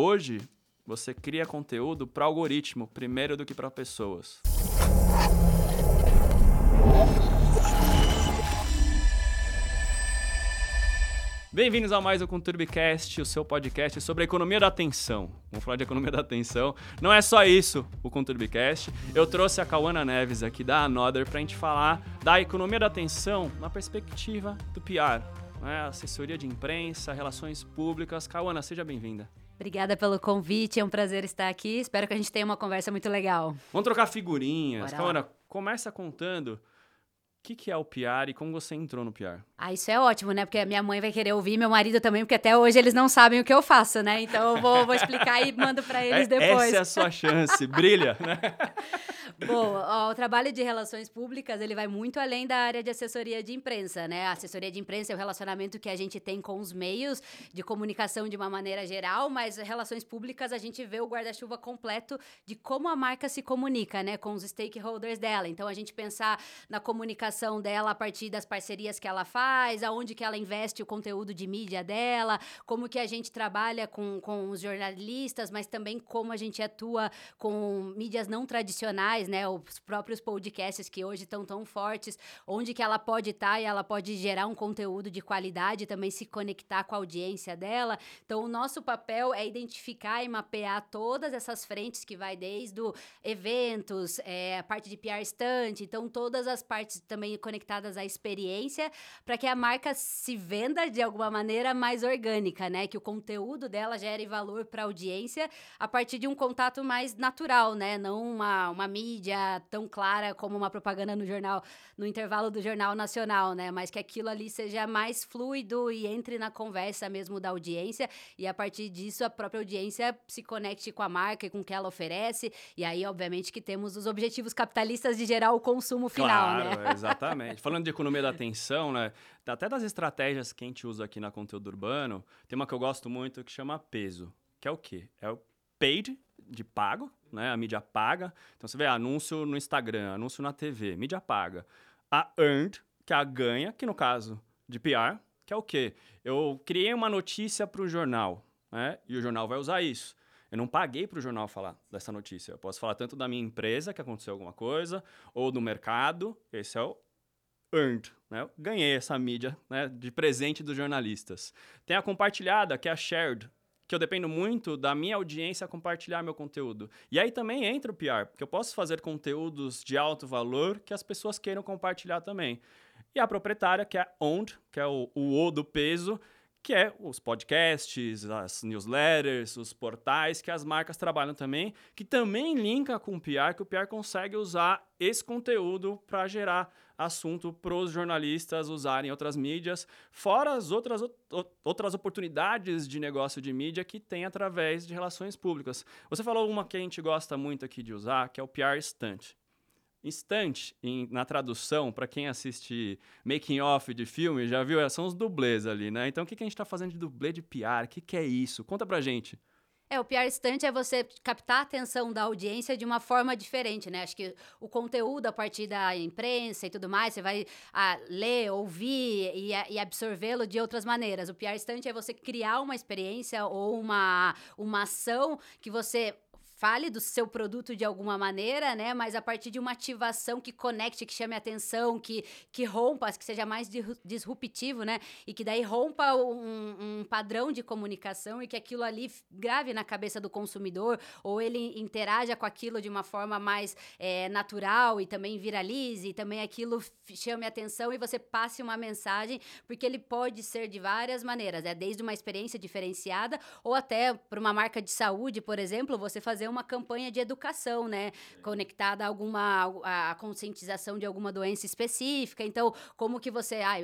Hoje, você cria conteúdo para algoritmo primeiro do que para pessoas. Bem-vindos a mais um Conturbicast, o seu podcast sobre a economia da atenção. Vamos falar de economia da atenção. Não é só isso o Conturbicast. Eu trouxe a Cauana Neves aqui da Another para a gente falar da economia da atenção na perspectiva do PR. Né? Assessoria de imprensa, relações públicas. Cauana, seja bem-vinda. Obrigada pelo convite, é um prazer estar aqui. Espero que a gente tenha uma conversa muito legal. Vamos trocar figurinhas. Cauana, começa contando que, que é o PR e como você entrou no PR? Ah, isso é ótimo, né? Porque minha mãe vai querer ouvir, meu marido também, porque até hoje eles não sabem o que eu faço, né? Então eu vou, vou explicar e mando para eles é, depois. Essa é a sua chance, brilha, né? Bom, ó, o trabalho de relações públicas, ele vai muito além da área de assessoria de imprensa, né? A assessoria de imprensa é o relacionamento que a gente tem com os meios de comunicação de uma maneira geral, mas relações públicas a gente vê o guarda-chuva completo de como a marca se comunica, né? Com os stakeholders dela. Então, a gente pensar na comunicação dela a partir das parcerias que ela faz, aonde que ela investe o conteúdo de mídia dela, como que a gente trabalha com, com os jornalistas, mas também como a gente atua com mídias não tradicionais, né, os próprios podcasts que hoje estão tão fortes, onde que ela pode estar tá e ela pode gerar um conteúdo de qualidade, também se conectar com a audiência dela. Então, o nosso papel é identificar e mapear todas essas frentes que vai desde o eventos, é, a parte de PR stunt, então todas as partes também conectadas à experiência, para que a marca se venda de alguma maneira mais orgânica, né? Que o conteúdo dela gere valor para a audiência a partir de um contato mais natural, né? Não uma, uma mídia mídia tão clara como uma propaganda no jornal, no intervalo do Jornal Nacional, né? Mas que aquilo ali seja mais fluido e entre na conversa mesmo da audiência e a partir disso a própria audiência se conecte com a marca e com o que ela oferece. E aí, obviamente, que temos os objetivos capitalistas de gerar o consumo final, claro, né? Exatamente. Falando de economia da atenção, né? Até das estratégias que a gente usa aqui na conteúdo urbano, tem uma que eu gosto muito que chama peso, que é o quê? É o paid de pago, né? A mídia paga. Então você vê anúncio no Instagram, anúncio na TV, mídia paga. A earned, que é a ganha, que no caso de PR, que é o quê? Eu criei uma notícia para o jornal, né? E o jornal vai usar isso. Eu não paguei para o jornal falar dessa notícia. Eu posso falar tanto da minha empresa, que aconteceu alguma coisa, ou do mercado. Esse é o earned, né? Ganhei essa mídia né, de presente dos jornalistas. Tem a compartilhada, que é a shared, que eu dependo muito da minha audiência compartilhar meu conteúdo. E aí também entra o PR, porque eu posso fazer conteúdos de alto valor que as pessoas queiram compartilhar também. E a proprietária, que é owned, que é o, o O do peso, que é os podcasts, as newsletters, os portais que as marcas trabalham também, que também linka com o PR, que o PR consegue usar esse conteúdo para gerar assunto para os jornalistas usarem outras mídias, fora as outras, outras oportunidades de negócio de mídia que tem através de relações públicas. Você falou uma que a gente gosta muito aqui de usar, que é o PR Stunt. Instante, na tradução, para quem assiste making off de filme, já viu? São os dublês ali, né? Então, o que, que a gente está fazendo de dublê de PR? O que, que é isso? Conta pra gente. É, o PR Stunt é você captar a atenção da audiência de uma forma diferente, né? Acho que o conteúdo a partir da imprensa e tudo mais, você vai ah, ler, ouvir e, e absorvê-lo de outras maneiras. O PR Stunt é você criar uma experiência ou uma, uma ação que você fale do seu produto de alguma maneira, né? Mas a partir de uma ativação que conecte, que chame atenção, que, que rompa, que seja mais disruptivo, né? E que daí rompa um, um padrão de comunicação e que aquilo ali grave na cabeça do consumidor ou ele interaja com aquilo de uma forma mais é, natural e também viralize e também aquilo chame atenção e você passe uma mensagem, porque ele pode ser de várias maneiras, é desde uma experiência diferenciada ou até para uma marca de saúde, por exemplo, você fazer uma campanha de educação, né? Conectada a alguma a, a conscientização de alguma doença específica. Então, como que você, ai,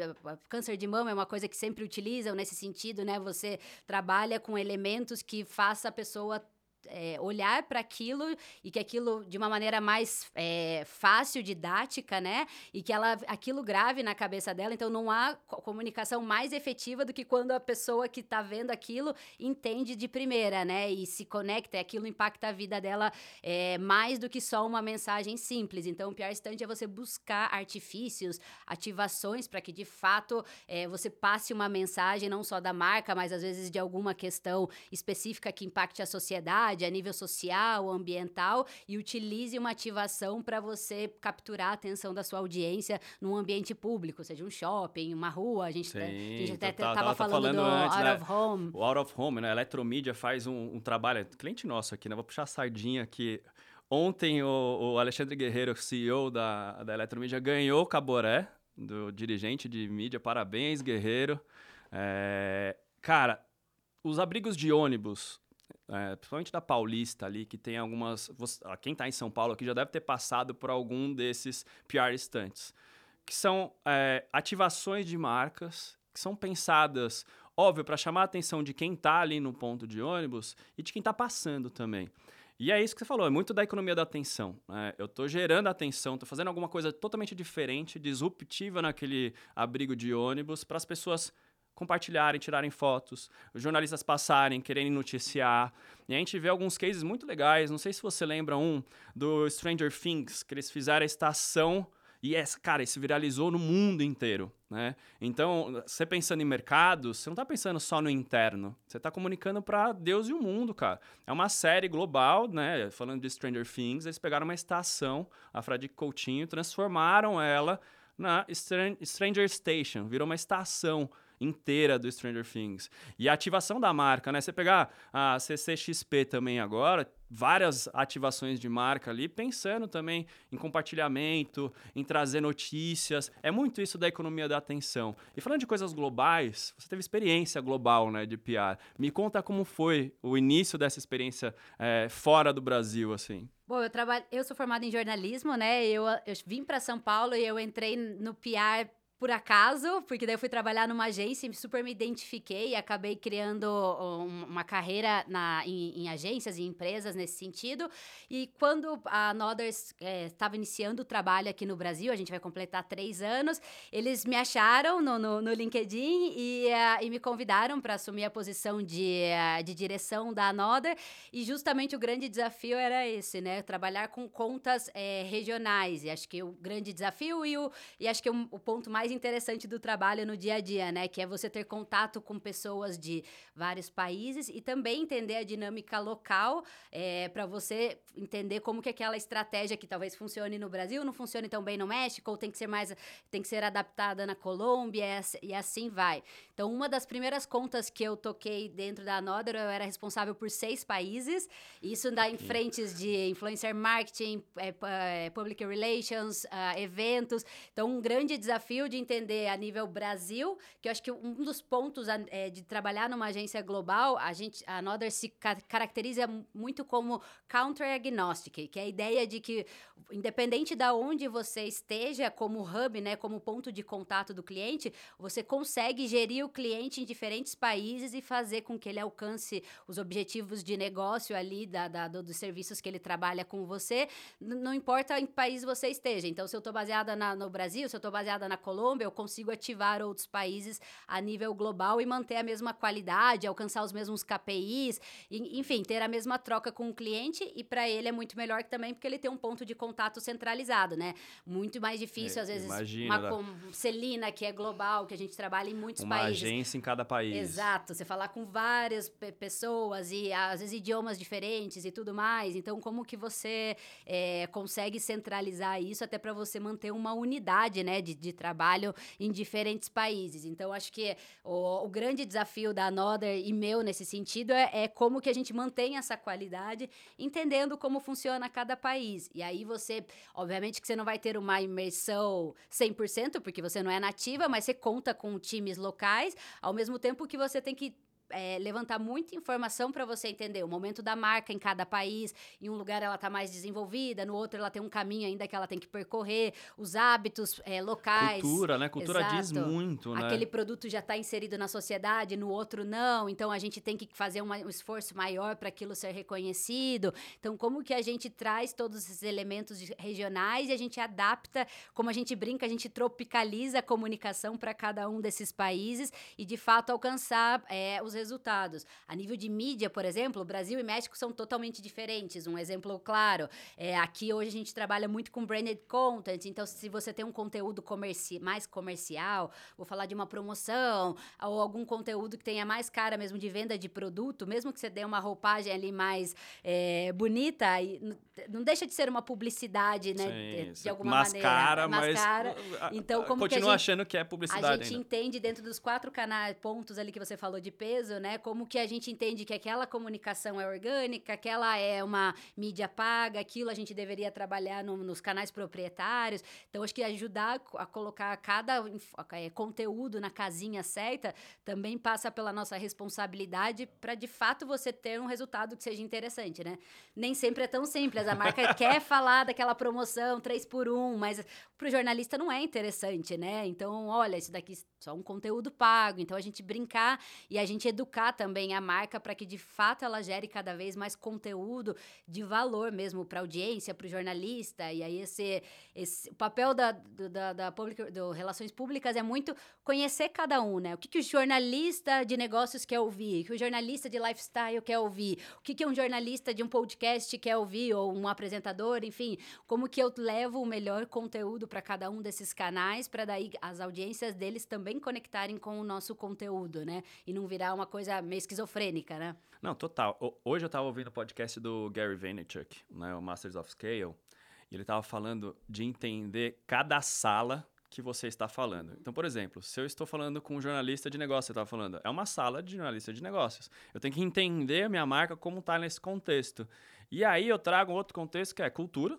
câncer de mama é uma coisa que sempre utilizam nesse sentido, né? Você trabalha com elementos que faça a pessoa é, olhar para aquilo e que aquilo de uma maneira mais é, fácil, didática, né? E que ela aquilo grave na cabeça dela. Então não há comunicação mais efetiva do que quando a pessoa que está vendo aquilo entende de primeira, né? E se conecta, aquilo impacta a vida dela é, mais do que só uma mensagem simples. Então o pior instante é você buscar artifícios, ativações para que de fato é, você passe uma mensagem não só da marca, mas às vezes de alguma questão específica que impacte a sociedade, a nível social, ambiental, e utilize uma ativação para você capturar a atenção da sua audiência num ambiente público, seja um shopping, uma rua. A gente, Sim, tá, a gente até estava falando, falando, do antes, Out né? of Home. O Out of Home, né? A Eletromídia faz um, um trabalho. Cliente nosso aqui, né? Vou puxar a sardinha aqui. Ontem o, o Alexandre Guerreiro, CEO da, da Eletromídia, ganhou o Caboré, do dirigente de mídia. Parabéns, Guerreiro. É, cara, os abrigos de ônibus, é, principalmente da Paulista ali, que tem algumas. você- ah, quem está em São Paulo aqui já deve ter passado por algum desses PR estantes, que são é, ativações de marcas que são pensadas, óbvio, para chamar a atenção de quem está ali no ponto de ônibus e de quem está passando também. E é isso que você falou, é muito da economia da atenção. né? Eu estou gerando atenção, estou fazendo alguma coisa totalmente diferente, disruptiva naquele abrigo de ônibus para as pessoas compartilharem, tirarem fotos, os jornalistas passarem, quererem noticiar. E a gente vê alguns cases muito legais. Não sei se você lembra um do Stranger Things, que eles fizeram a estação e, essa, cara, isso viralizou no mundo inteiro, né? Então, você pensando em mercados, você não está pensando só no interno. Você está comunicando para Deus e o mundo, cara. É uma série global, né? Falando de Stranger Things, eles pegaram uma estação, a Fradique Coutinho, transformaram ela na Stran- Stranger Station, virou uma estação inteira do Stranger Things. E a ativação da marca, né? Você pegar a CCXP também agora, várias ativações de marca ali, pensando também em compartilhamento, em trazer notícias. É muito isso da economia da atenção. E falando de coisas globais, você teve experiência global, né, de PR. Me conta como foi o início dessa experiência eh, fora do Brasil, assim. Bom, eu trabalho, eu sou formada em jornalismo, né? Eu, eu vim para São Paulo e eu entrei no PR por acaso, porque daí eu fui trabalhar numa agência e super me identifiquei e acabei criando um- uma carreira na, em, em agências e empresas nesse sentido. E quando a Noders estava iniciando o trabalho aqui no Brasil, a gente vai completar três anos, eles me acharam no, no, no LinkedIn e, eh, e me convidaram para assumir a posição de, eh, de direção da Another. E justamente o grande desafio era esse, né? Trabalhar com contas eh, regionais. E acho que o grande desafio e, o, e acho que o, o ponto mais interessante do trabalho no dia a dia, né? Que é você ter contato com pessoas de vários países e também entender a dinâmica local para você entender como que aquela estratégia que talvez funcione no Brasil não funcione tão bem no México ou tem que ser mais tem que ser adaptada na Colômbia e ass- assim vai. Então, uma das primeiras contas que eu toquei dentro da Another, eu era responsável por seis países. Isso dá em frentes de influencer marketing, eh, eh, public relations, ah, eventos. Então, um grande desafio de entender a nível Brasil, que eu acho que um dos pontos eh, de trabalhar numa agência global, a gente, a Another se ca- caracteriza muito como counter agnostic, que é a ideia de que independente da onde você esteja como hub, né, como ponto de contato do cliente, você consegue gerir o cliente em diferentes países e fazer com que ele alcance os objetivos de negócio ali da, da- do- dos serviços que ele trabalha com você, não importa em que país você esteja. Então, se eu estou baseada na- no Brasil, se eu estou baseada na Colômbia, eu consigo ativar outros países a nível global e manter a mesma qualidade, alcançar os mesmos KPIs, e- enfim, ter a mesma troca com o cliente e para ele é muito melhor também porque ele tem um ponto de contato centralizado, né? Muito mais difícil, É, às vezes, imagina, uma né? com Celina, que é global, que a gente trabalha em muitos Uma países. agência em cada país. Exato, você falar com várias pe- pessoas e às vezes idiomas diferentes e tudo mais. Então, como que você é, consegue centralizar isso até para você manter uma unidade né, de, de trabalho em diferentes países? Então, acho que o, o grande desafio da Another e meu nesse sentido é, é como que a gente mantém essa qualidade, entendendo como funciona cada país. E aí você, obviamente que você não vai ter uma imersão 100%, porque você não é nativa, mas você conta com times locais, ao mesmo tempo que você tem que é, levantar muita informação para você entender o momento da marca em cada país. Em um lugar ela está mais desenvolvida, no outro ela tem um caminho ainda que ela tem que percorrer, os hábitos é, locais. Cultura, né? Cultura Exato. diz muito, né? Aquele produto já está inserido na sociedade, no outro não. Então a gente tem que fazer uma, um esforço maior para aquilo ser reconhecido. Então, como que a gente traz todos esses elementos regionais e a gente adapta, como a gente brinca, a gente tropicaliza a comunicação para cada um desses países e de fato alcançar é, os resultados. A nível de mídia, por exemplo, Brasil e México são totalmente diferentes. Um exemplo claro, é, aqui hoje a gente trabalha muito com branded content, então se você tem um conteúdo comerci mais comercial, vou falar de uma promoção, ou algum conteúdo que tenha mais cara mesmo de venda de produto, mesmo que você dê uma roupagem ali mais é, bonita, não deixa de ser uma publicidade, né? Sim, de, de alguma mascara, maneira. Mascara, mas então, como continua que a gente, achando que é publicidade. A gente ainda. entende dentro dos quatro canais, pontos ali que você falou de peso, né? Como que a gente entende que aquela comunicação é orgânica, aquela é uma mídia paga, aquilo a gente deveria trabalhar no, nos canais proprietários. Então, acho que ajudar a colocar cada é, conteúdo na casinha certa também passa pela nossa responsabilidade para de fato você ter um resultado que seja interessante, né? Nem sempre é tão simples. A marca quer falar daquela promoção 3 por 1, mas para o jornalista não é interessante, né? Então, olha, isso daqui é só um conteúdo pago. Então, a gente brincar e a gente educar também a marca para que de fato ela gere cada vez mais conteúdo de valor mesmo para a audiência, para o jornalista. E aí, esse, esse o papel da, da, da public, do Relações Públicas é muito conhecer cada um, né? O que, que o jornalista de negócios quer ouvir, o que o jornalista de lifestyle quer ouvir, o que, que um jornalista de um podcast quer ouvir, ou um apresentador, enfim, como que eu levo o melhor conteúdo para cada um desses canais, para daí as audiências deles também conectarem com o nosso conteúdo, né? E não virar uma coisa meio esquizofrênica, né? Não, total. Hoje eu estava ouvindo o podcast do Gary Vaynerchuk, né, o Masters of Scale, e ele estava falando de entender cada sala que você está falando. Então, por exemplo, se eu estou falando com um jornalista de negócio, você estava falando, é uma sala de jornalista de negócios. Eu tenho que entender a minha marca como está nesse contexto. E aí eu trago outro contexto que é cultura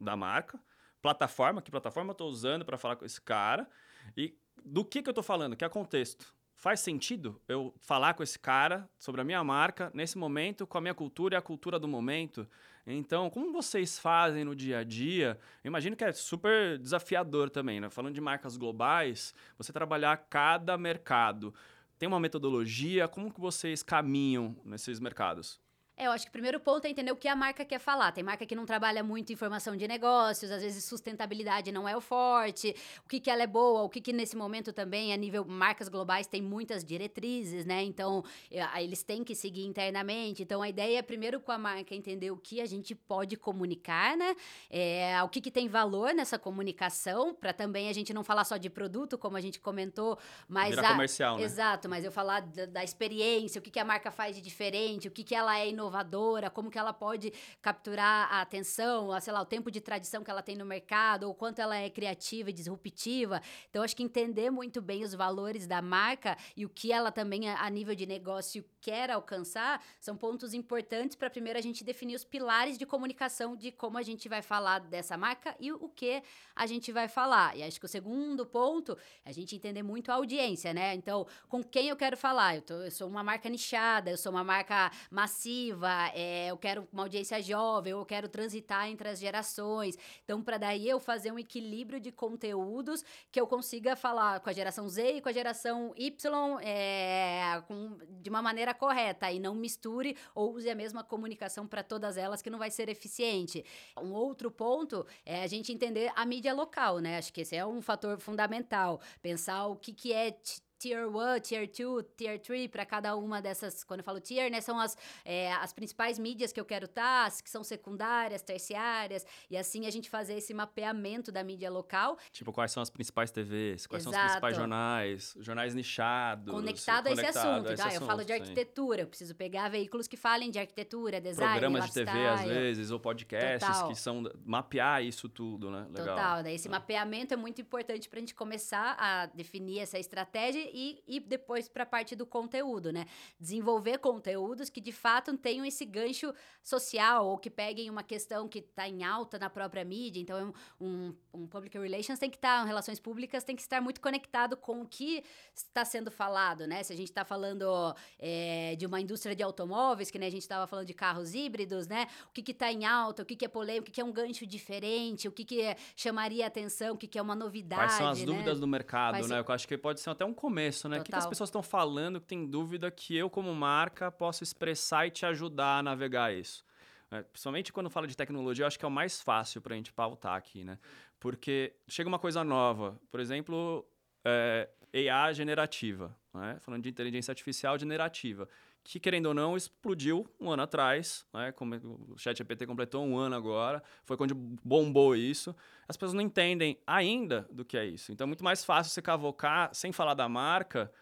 da marca, plataforma, que plataforma eu estou usando para falar com esse cara, e do que, que eu estou falando, que é contexto. Faz sentido eu falar com esse cara sobre a minha marca nesse momento, com a minha cultura e a cultura do momento? Então, como vocês fazem no dia a dia? Eu imagino que é super desafiador também, né? Falando de marcas globais, você trabalhar cada mercado. Tem uma metodologia? Como que vocês caminham nesses mercados? É, eu acho que o primeiro ponto é entender o que a marca quer falar. Tem marca que não trabalha muito informação de negócios, às vezes sustentabilidade não é o forte, o que, que ela é boa, o que, que nesse momento também, a nível marcas globais, tem muitas diretrizes, né? Então, é, eles têm que seguir internamente. Então, a ideia é primeiro com a marca entender o que a gente pode comunicar, né? É, o que, que tem valor nessa comunicação, para também a gente não falar só de produto, como a gente comentou, mas. Vira a, comercial, né? Exato, mas eu falar da, da experiência, o que, que a marca faz de diferente, o que, que ela é inovadora inovadora, como que ela pode capturar a atenção, a, sei lá, o tempo de tradição que ela tem no mercado, ou quanto ela é criativa e disruptiva. Então, acho que entender muito bem os valores da marca e o que ela também, a, nível de negócio, quer alcançar, são pontos importantes para primeiro a gente definir os pilares de comunicação de como a gente vai falar dessa marca e o que a gente vai falar. E acho que o segundo ponto é a gente entender muito a audiência, né? Então, com quem eu quero falar? Eu, tô, eu sou uma marca nichada, eu sou uma marca massiva, é, eu quero uma audiência jovem, eu quero transitar entre as gerações. Então, para daí eu fazer um equilíbrio de conteúdos que eu consiga falar com a geração Z e com a geração Y é, com, de uma maneira correta e não misture ou use a mesma comunicação para todas elas que não vai ser eficiente. Um outro ponto é a gente entender a mídia local, né? Acho que esse é um fator fundamental. Pensar o que, que é Tier 1, Tier 2, Tier 3 para cada uma dessas. Quando eu falo Tier, né, são as, é, as principais mídias que eu quero estar, tá, que são secundárias, terciárias, e assim a gente fazer esse mapeamento da mídia local. Tipo, quais são as principais TVs, quais Exato. são os principais jornais, jornais nichados. Conectado, a esse assunto. A esse ah, assunto, eu falo de arquitetura, sim. eu preciso pegar veículos que falem de arquitetura, design, Programas de TV, às vezes, ou podcasts Total. que são. mapear isso tudo, né? Legal. Total. Daí esse é. mapeamento é muito importante para a gente começar a definir essa estratégia e, e depois para a parte do conteúdo, né? Desenvolver conteúdos que de fato tenham esse gancho social ou que peguem uma questão que está em alta na própria mídia. Então, um, um public relations tem que estar, tá, relações públicas tem que estar muito conectado com o que está sendo falado, né? Se a gente está falando é, de uma indústria de automóveis, que né, a gente estava falando de carros híbridos, né? O que está em alta, o que, que é polêmico, o que, que é um gancho diferente, o que, que é, chamaria atenção, o que, que é uma novidade. Quais são as né? dúvidas do mercado, Quais né? Eu acho que pode ser até um começo, né? Total. O que, que as pessoas estão falando que tem dúvida que eu, como marca, posso expressar e te ajudar a navegar isso? É, principalmente quando fala de tecnologia, eu acho que é o mais fácil para a gente pautar aqui, né? Porque chega uma coisa nova, por exemplo, é, AI generativa, né? falando de inteligência artificial generativa, que, querendo ou não, explodiu um ano atrás, né? Como o ChatGPT completou um ano agora, foi quando bombou isso. As pessoas não entendem ainda do que é isso. Então é muito mais fácil você cavocar, sem falar da marca,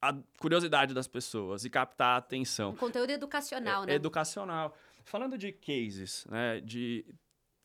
a curiosidade das pessoas e captar a atenção. Um conteúdo educacional, é, né? Educacional. Falando de cases, né, de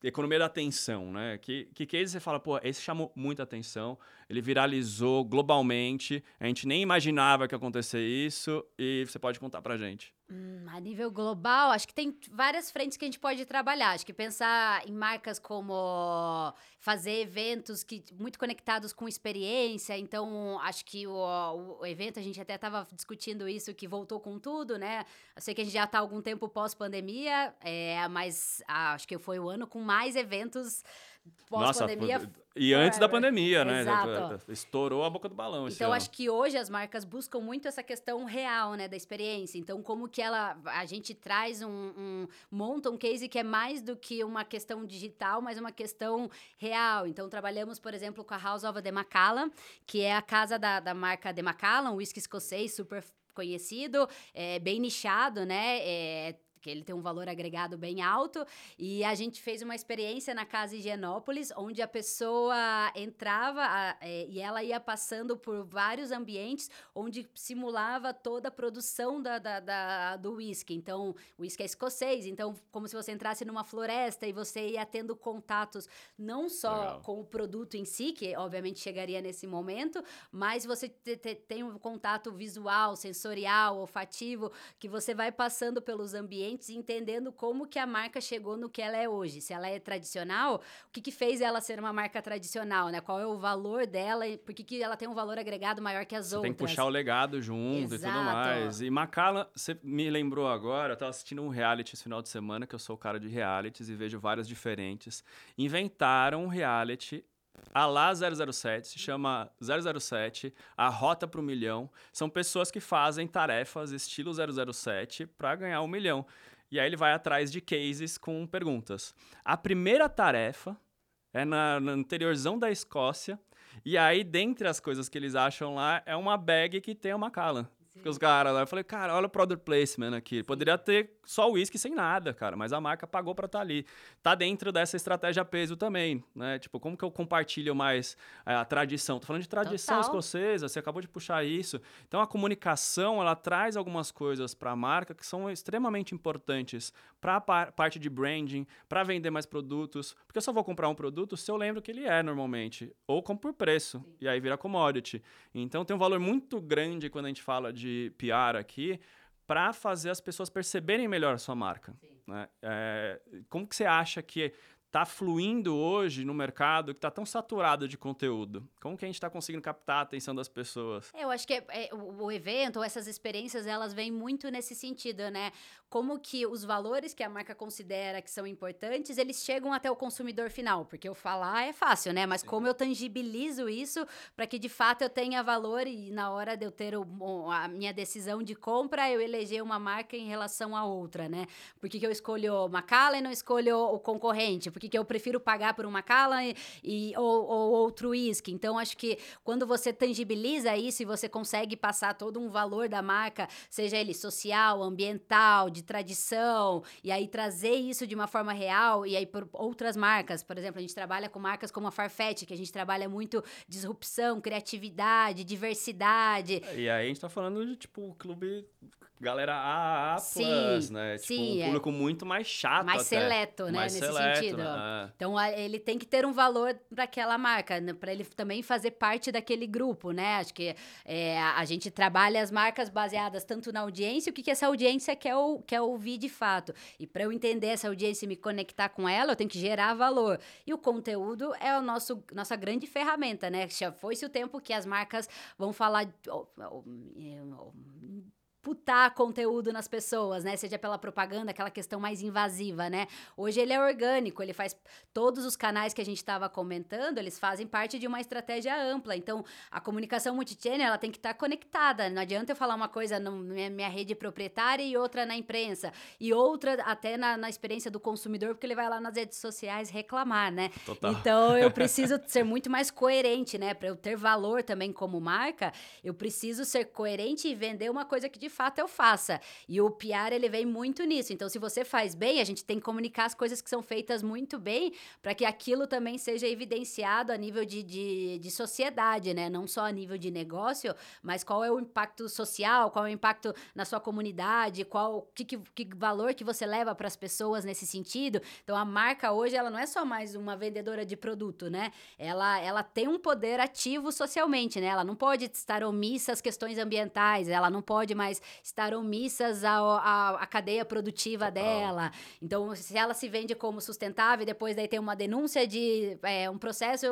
economia da atenção, né? Que, que case você fala, pô, esse chamou muita atenção, ele viralizou globalmente, a gente nem imaginava que ia acontecer isso e você pode contar pra gente. Hum, a nível global, acho que tem várias frentes que a gente pode trabalhar. Acho que pensar em marcas como fazer eventos que muito conectados com experiência. Então, acho que o, o evento, a gente até estava discutindo isso, que voltou com tudo, né? Eu sei que a gente já está algum tempo pós-pandemia, é, mas ah, acho que foi o ano com mais eventos pós-pandemia. E antes da pandemia, né? Exato. Estourou a boca do balão. Então, acho que hoje as marcas buscam muito essa questão real, né? Da experiência. Então, como que ela. A gente traz um. um monta um case que é mais do que uma questão digital, mas uma questão real. Então, trabalhamos, por exemplo, com a House of the Macallan, que é a casa da, da marca The Macallan, um whisky escocês super conhecido, é, bem nichado, né? É, que ele tem um valor agregado bem alto. E a gente fez uma experiência na casa Higienópolis, onde a pessoa entrava a, é, e ela ia passando por vários ambientes, onde simulava toda a produção da, da, da do whisky. Então, o whisky é escocês, então, como se você entrasse numa floresta e você ia tendo contatos não só Legal. com o produto em si, que obviamente chegaria nesse momento, mas você te, te, tem um contato visual, sensorial, olfativo, que você vai passando pelos ambientes clientes entendendo como que a marca chegou no que ela é hoje. Se ela é tradicional, o que, que fez ela ser uma marca tradicional, né? Qual é o valor dela e por que, que ela tem um valor agregado maior que as você outras. Tem que puxar o legado junto Exato. e tudo mais. E Macala, você me lembrou agora, eu tava assistindo um reality esse final de semana, que eu sou o cara de realities e vejo várias diferentes. Inventaram um reality a lá 007, se chama 007, a Rota para o Milhão. São pessoas que fazem tarefas estilo 007 para ganhar um milhão. E aí ele vai atrás de cases com perguntas. A primeira tarefa é na, no interiorzão da Escócia. E aí, dentre as coisas que eles acham lá, é uma bag que tem uma Macallan. Os caras lá, eu falei, cara, olha o product placement aqui. Poderia ter só uísque sem nada, cara, mas a marca pagou para estar tá ali. Tá dentro dessa estratégia peso também, né? Tipo, como que eu compartilho mais é, a tradição? Tô falando de tradição Total. escocesa, você acabou de puxar isso. Então a comunicação, ela traz algumas coisas para a marca que são extremamente importantes para a par parte de branding, para vender mais produtos, porque eu só vou comprar um produto se eu lembro que ele é normalmente, ou compro por preço, Sim. e aí vira commodity. Então tem um valor muito grande quando a gente fala de de PR aqui para fazer as pessoas perceberem melhor a sua marca. Né? É, como que você acha que está fluindo hoje no mercado que está tão saturado de conteúdo? Como que a gente está conseguindo captar a atenção das pessoas? Eu acho que é, é, o, evento, ou essas experiências, elas vêm muito nesse sentido, né? Como que os valores que a marca considera que são importantes, eles chegam até o consumidor final, porque eu falar é fácil, né? Mas Sim. como eu tangibilizo isso para que de fato eu tenha valor e na hora de eu ter o, a minha decisão de compra, eu eleger uma marca em relação a outra, né? Por que, que eu escolho Macallan e não escolho o concorrente? Por que, que eu prefiro pagar por uma cala e, e ou, ou, outro uísque. Então, acho que quando você tangibiliza isso e você consegue passar todo um valor da marca, seja ele social, ambiental, de tradição, e aí trazer isso de uma forma real, e aí por outras marcas, por exemplo, a gente trabalha com marcas como a Farfetch, que a gente trabalha muito disrupção, criatividade, diversidade. E aí a gente tá falando de, tipo, o clube galera AA+, sim, né? Tipo, sim, um é. público é. muito mais chato Mais até. seleto, né? Mais nesse seleto, sentido. É. Então ele tem que ter um valor para aquela marca, para ele também fazer parte daquele grupo, né? Acho que é, a a gente trabalha as marcas baseadas tanto na audiência, o que, que essa audiência quer, ou- quer ouvir de fato. E para eu entender essa audiência e me conectar com ela, eu tenho que gerar valor. E o conteúdo é a nosso, nossa grande ferramenta, né? Já foi-se o tempo que as marcas vão falar. Putar conteúdo nas pessoas, né? Seja pela propaganda, aquela questão mais invasiva, né? Hoje ele é orgânico, ele faz todos os canais que a gente estava comentando, eles fazem parte de uma estratégia ampla. Então, a comunicação multichannel, ela tem que estar conectada. Não adianta eu falar uma coisa na minha, minha rede proprietária e outra na imprensa e outra até na, na experiência do consumidor, porque ele vai lá nas redes sociais reclamar, né? Total. Então, eu preciso ser muito mais coerente, né? Para eu ter valor também como marca, eu preciso ser coerente e vender uma coisa que de fato eu faça. E o PR, ele vem muito nisso. Então, se você faz bem, a gente tem que comunicar as coisas que são feitas muito bem para que aquilo também seja evidenciado a nível de, de, de sociedade, né? Não só a nível de negócio, mas qual é o impacto social, qual é o impacto na sua comunidade, qual que, que, que valor que você leva para as pessoas nesse sentido. Então, a marca hoje, ela não é só mais uma vendedora de produto, né? Ela, ela tem um poder ativo socialmente, né? Ela não pode estar omissa às questões ambientais, ela não pode mais estar omissas à, à, à cadeia produtiva Total. dela. Então, se ela se vende como sustentável e depois daí tem uma denúncia de é, um processo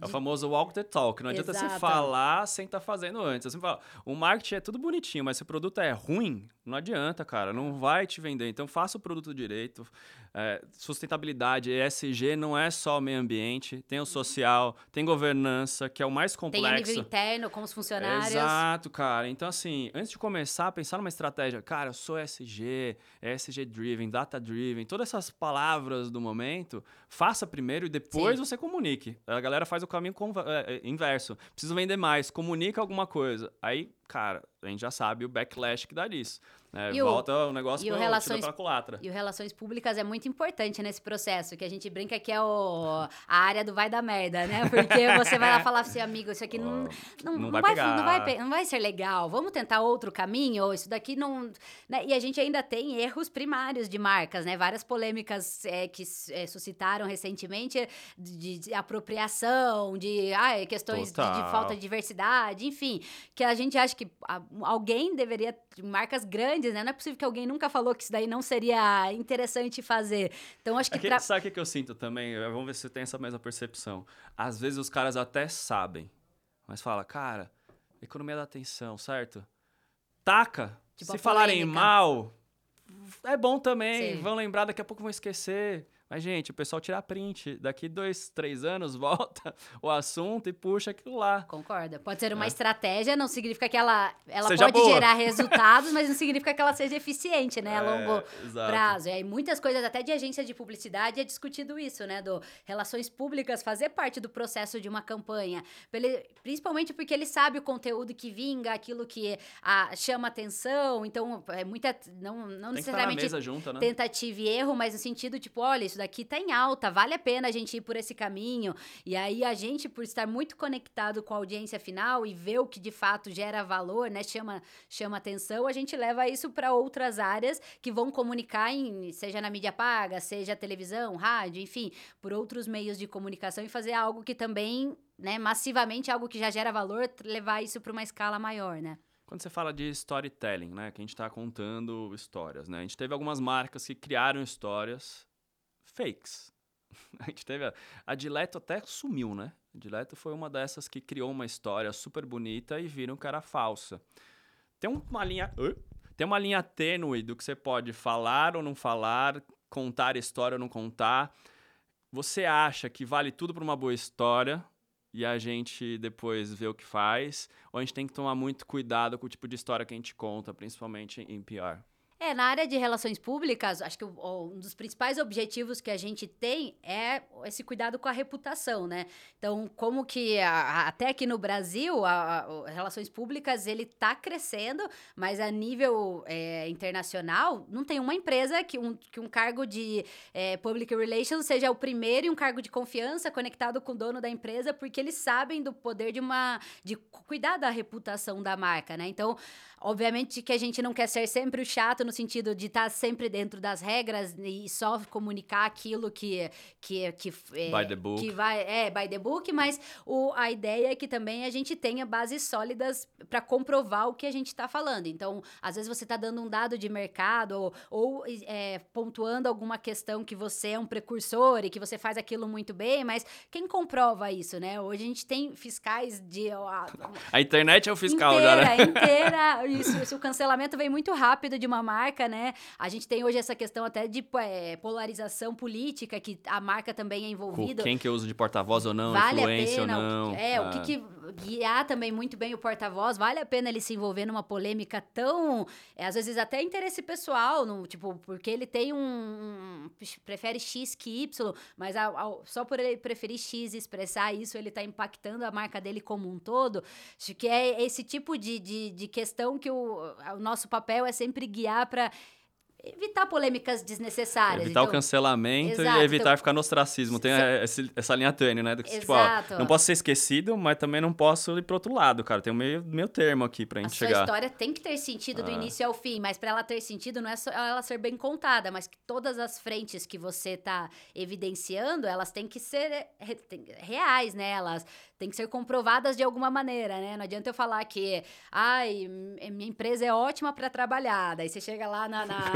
É o famoso walk the talk. Não adianta você Exato. falar sem estar fazendo antes. Assim, fala, o marketing é tudo bonitinho, mas se o produto é ruim, não adianta, cara. Não vai te vender. Então faça o produto direito. É, sustentabilidade, ESG não é só meio ambiente. Tem o social, tem governança, que é o mais tem a complexo. nível interno com os funcionários. Exato, cara. Então, assim, antes de começar a pensar numa estratégia, cara, eu sou ESG, ESG driven, data driven, todas essas palavras do momento, faça primeiro e depois Sim. você comunique. A galera faz o caminho é, é, inverso. Preciso vender mais, comunica alguma coisa. Aí, cara, a gente já sabe o backlash que dá disso. né? E o- Volta o negócio e o pelo- relações- culatra. E o relações públicas é muito importante nesse processo, que a gente brinca que é o, a área do vai dar merda, né? Porque você vai lá falar assim, amigo, isso aqui não, não, Não vai vai, não, vai, não vai ser legal, vamos tentar outro caminho, ou isso daqui não... né? E a gente ainda tem erros primários de marcas, né? Várias polêmicas é, que é, suscitaram recentemente de, de apropriação, de ah, questões de, de falta de diversidade, enfim, que a gente acha que a- alguém deveria, marcas grandes, né? Não é possível que alguém nunca falou que isso daí não seria interessante fazer. Então, acho que... Aqui, tra- Sabe o que que eu sinto também? Vamos ver se você tem essa mesma percepção. Às vezes os caras até sabem, mas fala, cara, economia da atenção, certo? Taca. Tipo, se falarem polêmica. mal, é bom também. Sim. Vão lembrar, daqui a pouco vão esquecer. Mas, gente, o pessoal tira print. Daqui dois, três anos, volta o assunto e puxa aquilo lá. Concorda. Pode ser uma É. estratégia, não significa que ela, ela Seja pode boa. gerar resultados, mas não significa que ela seja eficiente, né? A É, longo exato. prazo. E aí, muitas coisas, até de agência de publicidade, é discutido isso, né? Do relações públicas fazer parte do processo de uma campanha. Principalmente porque ele sabe o conteúdo que vinga, aquilo que ah, chama atenção. Então, é muita. Não, não Tem necessariamente junta, né? tentativa e erro, mas no sentido, tipo, olha, isso daqui tá em alta, vale a pena a gente ir por esse caminho. E aí a gente, por estar muito conectado com a audiência final e ver o que de fato gera valor, né, chama, chama atenção, a gente leva isso para outras áreas que vão comunicar em, seja na mídia paga, seja televisão, rádio, enfim, por outros meios de comunicação e fazer algo que também, né, massivamente algo que já gera valor, levar isso para uma escala maior, né? Quando você fala de storytelling, né? Que a gente está contando histórias, né? A gente teve algumas marcas que criaram histórias fakes. A gente teve... A, a Dileto até sumiu, né? A Dileto foi uma dessas que criou uma história super bonita e viram que era falsa. Tem uma linha... Tem uma linha tênue do que você pode falar ou não falar, contar história ou não contar. Você acha que vale tudo para uma boa história e a gente depois vê o que faz? Ou a gente tem que tomar muito cuidado com o tipo de história que a gente conta, principalmente em PR? É, na área de relações públicas, acho que um dos principais objetivos que a gente tem é esse cuidado com a reputação, né? Então, como que a- até aqui no Brasil, a, a- relações públicas ele tá crescendo, mas a nível é, internacional não tem uma empresa que um, que um cargo de é, public relations seja o primeiro e um cargo de confiança conectado com o dono da empresa, porque eles sabem do poder de uma de cu- cuidar da reputação da marca, né? Então Obviamente que a gente não quer ser sempre o chato no sentido de estar tá sempre dentro das regras e só comunicar aquilo que que que é, by the book. que vai é by the book, mas o, a ideia é que também a gente tenha bases sólidas para comprovar o que a gente está falando. Então, às vezes você está dando um dado de mercado ou, ou é, pontuando alguma questão que você é um precursor e que você faz aquilo muito bem, mas quem comprova isso, né? Hoje a gente tem fiscais de a, a internet é o fiscal inteira, já, né? inteira isso, isso, o cancelamento vem muito rápido de uma marca, né? A gente tem hoje essa questão até de é, polarização política, que a marca também é envolvida. Quem que usa de porta-voz ou não, vale influência ou não. é, ah. o que, que guiar também muito bem o porta-voz, vale a pena ele se envolver numa polêmica tão, é, às vezes até interesse pessoal, no, tipo, porque ele tem um, prefere X que Y, mas só por ele preferir X e expressar isso, ele tá impactando a marca dele como um todo. Acho que é esse tipo de, de, de questão que o, o nosso papel é sempre guiar para evitar polêmicas desnecessárias. Evitar então, o cancelamento exato, e evitar então, ficar no ostracismo. Tem essa, essa linha tênue, né? Do que, tipo, ó, não posso ser esquecido, mas também não posso ir pro outro lado, cara. Tem um meio, meio termo aqui pra gente a chegar. A história tem que ter sentido do ah. início ao fim, mas para ela ter sentido não é só ela ser bem contada, mas que todas as frentes que você tá evidenciando, elas têm que ser reais, né? Elas têm que ser comprovadas de alguma maneira, né? Não adianta eu falar que, ai, minha empresa é ótima para trabalhar. Daí você chega lá na. na...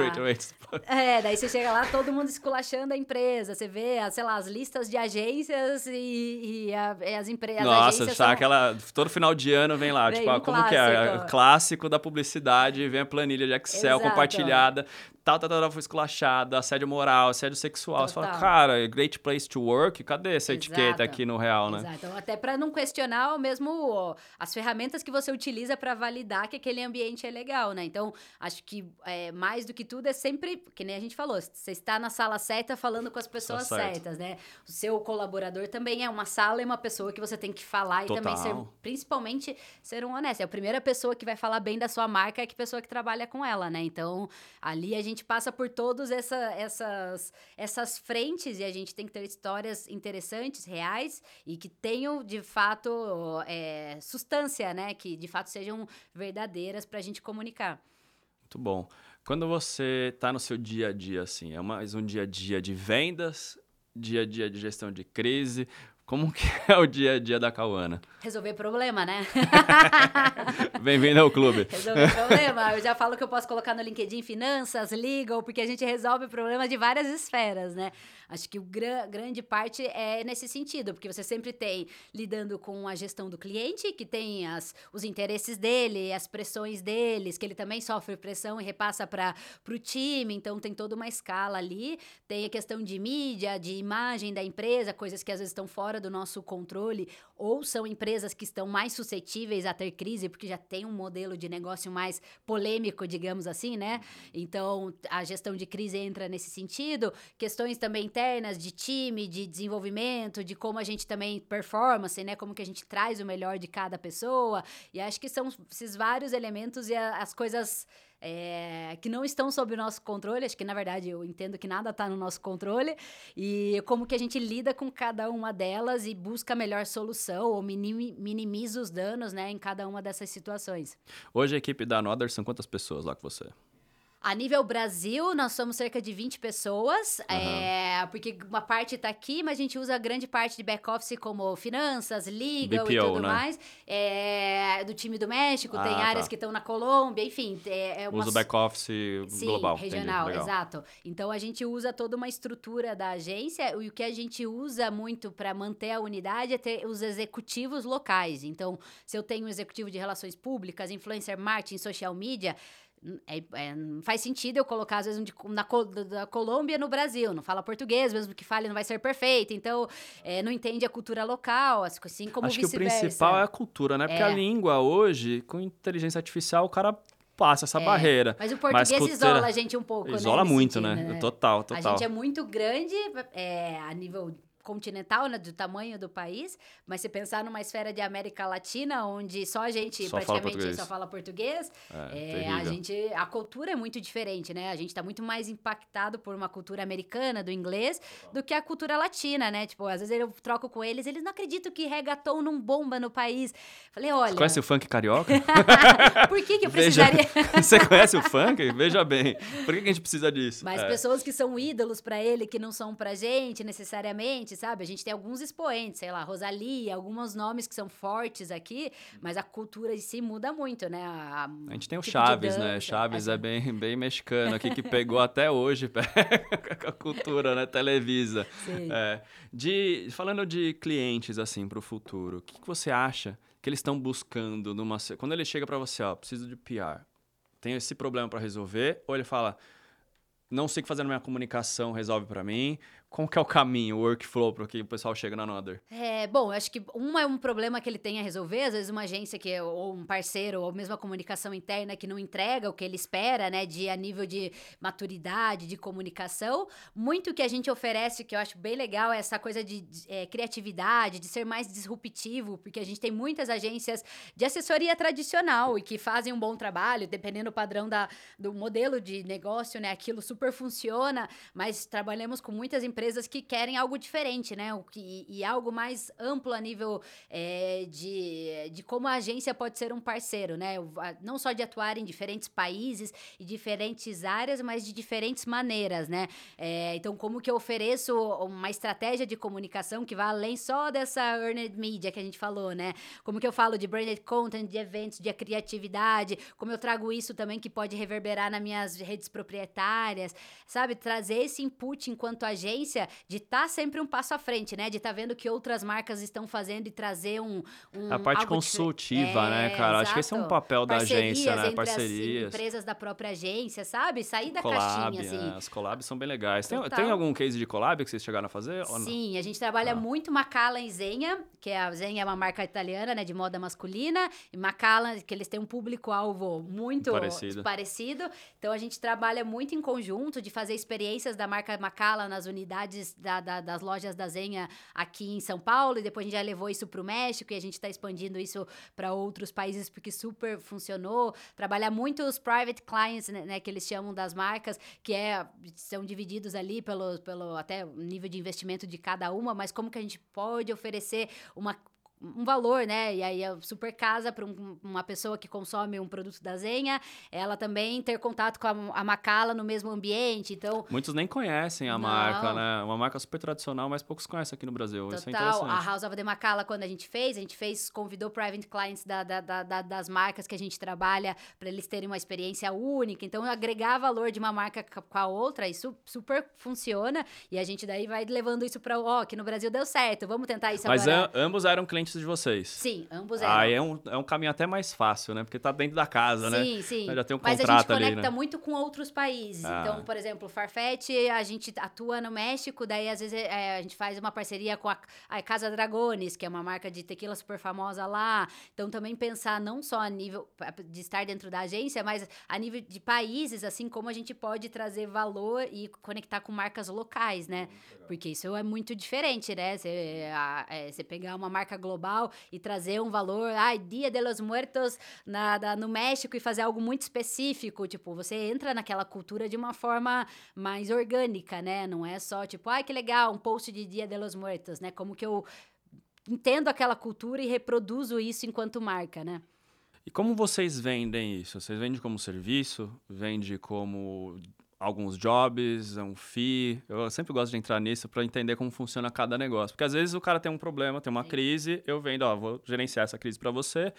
é, daí você chega lá, todo mundo esculachando a empresa. Você vê, sei lá, as listas de agências e, e, a, as empresas. Nossa, tá são... aquela. Todo final de ano vem lá, vem tipo, um como clássico. que é? Clássico da publicidade, vem a planilha de Excel Exato. compartilhada tal, tal, tal, foi esculachada, assédio moral, assédio sexual. Total. Você fala, cara, great place to work, cadê essa Exato. etiqueta aqui no real, né? Exato. Então, até para não questionar mesmo as ferramentas que você utiliza para validar que aquele ambiente é legal, né? Então, acho que é, mais do que tudo é sempre, que nem a gente falou, você está na sala certa falando com as pessoas tá certas, né? O seu colaborador também é uma sala e uma pessoa que você tem que falar e Total. também ser, principalmente, ser um honesto. É a primeira pessoa que vai falar bem da sua marca é a pessoa que trabalha com ela, né? Então, ali a gente gente passa por todas essa, essas, essas frentes e a gente tem que ter histórias interessantes, reais e que tenham de fato é, substância, né? Que de fato sejam verdadeiras para a gente comunicar. Muito bom. Quando você está no seu dia a dia, assim, é mais um dia a dia de vendas, dia a dia de gestão de crise, como que é o dia a dia da Cauana? Resolver problema, né? Bem-vindo ao clube. Resolver problema. Eu já falo que eu posso colocar no LinkedIn finanças, legal, porque a gente resolve problemas de várias esferas, né? Acho que o gra grande parte é nesse sentido, porque você sempre tem lidando com a gestão do cliente, que tem as, os interesses dele, as pressões deles, que ele também sofre pressão e repassa para o time, então tem toda uma escala ali. Tem a questão de mídia, de imagem da empresa, coisas que às vezes estão fora do nosso controle, ou são empresas que estão mais suscetíveis a ter crise, porque já tem um modelo de negócio mais polêmico, digamos assim, né? Então a gestão de crise entra nesse sentido. Questões também internas de time, de desenvolvimento, de como a gente também performance, né? Como que a gente traz o melhor de cada pessoa. E acho que são esses vários elementos e a, as coisas é, que não estão sob o nosso controle. Acho que, na verdade, eu entendo que nada está no nosso controle. E como que a gente lida com cada uma delas e busca a melhor solução ou minimiza os danos né, em cada uma dessas situações. Hoje a equipe da Another são quantas pessoas lá com você? A nível Brasil, nós somos cerca de 20 pessoas, uhum. é, porque uma parte está aqui, mas a gente usa grande parte de back-office como finanças, legal BPO, e tudo né? mais. É, do time do México, ah, tem áreas tá. que estão na Colômbia, enfim. É, é uma... Usa back-office global. regional, exato. Então, a gente usa toda uma estrutura da agência e o que a gente usa muito para manter a unidade é ter os executivos locais. Então, se eu tenho um executivo de relações públicas, influencer marketing, social media é, é, não faz sentido eu colocar, às vezes, um de, na, da Colômbia no Brasil. Não fala português, mesmo que fale, não vai ser perfeito. Então, é, não entende a cultura local, assim como Acho que o principal é a cultura, né? Porque a é. língua hoje, com inteligência artificial, o cara passa essa é, barreira. Mas o português mas cultura... isola a gente um pouco, Isola né, muito, sentido, né? né? Total, total. A gente é muito grande é, a nível continental, né, do tamanho do país, mas se pensar numa esfera de América Latina, onde só a gente Só fala praticamente português. só fala português, É, é, a gente, a cultura é muito diferente, né? A gente tá muito mais impactado por uma cultura americana, do inglês, do que a cultura latina, né? Tipo, às vezes eu troco com eles, eles não acreditam que reggaeton não bomba no país. Falei, olha, Você conhece o funk carioca? por que que eu Veja- precisaria... Você conhece o funk? Veja bem. Por que que a gente precisa disso? Mas É. pessoas que são ídolos pra ele, que não são pra gente necessariamente, sabe? A gente tem alguns expoentes, sei lá, Rosalia, alguns nomes que são fortes aqui, mas a cultura em si muda muito, né? A, A gente tem o tipo Chaves, né? Chaves é assim. bem, bem mexicano aqui, que pegou até hoje a cultura, né? Televisa. Sim. É, de, falando de clientes, assim, para o futuro, o que, que você acha que eles estão buscando numa... Quando ele chega para você, ó, preciso de PR, tenho esse problema para resolver, ou ele fala, não sei o que fazer na minha comunicação, resolve para mim, como que é o caminho, o workflow para que o pessoal chega na Another? É, bom, acho que um é um problema que ele tem a resolver, às vezes uma agência que é- ou um parceiro ou mesmo a comunicação interna que não entrega o que ele espera, né, de a nível de maturidade, de comunicação. Muito que a gente oferece, que eu acho bem legal, é essa coisa de, de, é, criatividade, de ser mais disruptivo, porque a gente tem muitas agências de assessoria tradicional e que fazem um bom trabalho, dependendo do padrão da, do modelo de negócio, né, aquilo super funciona, mas trabalhamos com muitas empresas que querem algo diferente, né? Que, e algo mais amplo a nível é, de, de como a agência pode ser um parceiro, né? Não só de atuar em diferentes países e diferentes áreas, mas de diferentes maneiras, né? É, então, como que eu ofereço uma estratégia de comunicação que vai além só dessa earned media que a gente falou, né? Como que eu falo de branded content, de eventos, de criatividade, como eu trago isso também que pode reverberar nas minhas redes proprietárias, sabe? Trazer esse input enquanto agência de estar sempre um passo à frente, né? De estar vendo o que outras marcas estão fazendo e trazer um. um A parte consultiva, né, É, cara? Acho que esse é um exato. papel da agência, né? entre as Parcerias. empresas da própria agência, sabe? Sair da collab, caixinha, assim. é, as collabs são bem legais. Tem, tem algum case de collab que vocês chegaram a fazer? Sim, a gente trabalha Ah. muito Macallan e Zenha, que é a Zenha é uma marca italiana, né, de moda masculina, e Macallan, que eles têm um público-alvo muito Parecido. parecido. Então a gente trabalha muito em conjunto de fazer experiências da marca Macallan nas unidades da- da- das lojas da Zenha aqui em São Paulo, e depois a gente já levou isso para o México e a gente está expandindo isso para outros países porque super funcionou. Trabalhar muito os private clients, né, né, que eles chamam das marcas, que é, são divididos ali pelo, pelo até nível de investimento de cada uma, mas como que a gente pode oferecer uma um valor, né? E aí é super casa para uma pessoa que consome um produto da Zenha, ela também ter contato com a, a Macala no mesmo ambiente. Então, Muitos nem conhecem a Não. marca, né? Uma marca super tradicional, mas poucos conhecem aqui no Brasil. Isso é Total, a interessante. House of the Macala, quando a gente fez, a gente fez, convidou private clients da, da- da- da- das marcas que a gente trabalha para eles terem uma experiência única. Então, agregar valor de uma marca ca- com a outra, isso super funciona. E a gente daí vai levando isso para, ó, aqui no Brasil deu certo, vamos tentar isso Mas agora. am- ambos eram clientes de vocês. Sim, ambos eram. Aí é um, é um caminho até mais fácil, né? Porque tá dentro da casa, né? Sim, sim. Já tem um Mas a gente contrato ali, conecta né? muito com outros países. Ah. Então, por exemplo, Farfetch, a gente atua no México, daí às vezes é, a gente faz uma parceria com a, a Casa Dragones, que é uma marca de tequila super famosa lá. Então, também pensar não só a nível de estar dentro da agência, mas a nível de países, assim, como a gente pode trazer valor e conectar com marcas locais, né? Porque isso é muito diferente, né? Você, a- é, você pegar uma marca global e trazer um valor, ai, Dia de los Muertos na, da- no México e fazer algo muito específico. Tipo, você entra naquela cultura de uma forma mais orgânica, né? Não é só tipo, ai, que legal, um post de Dia de los Muertos, né? Como que eu entendo aquela cultura e reproduzo isso enquanto marca, né? E como vocês vendem isso? Vocês vendem como serviço? Vende como alguns jobs, um fee? Eu sempre gosto de entrar nisso para entender como funciona cada negócio. Porque às vezes o cara tem um problema, tem uma Sim. crise, eu vendo, ó, vou gerenciar essa crise para você,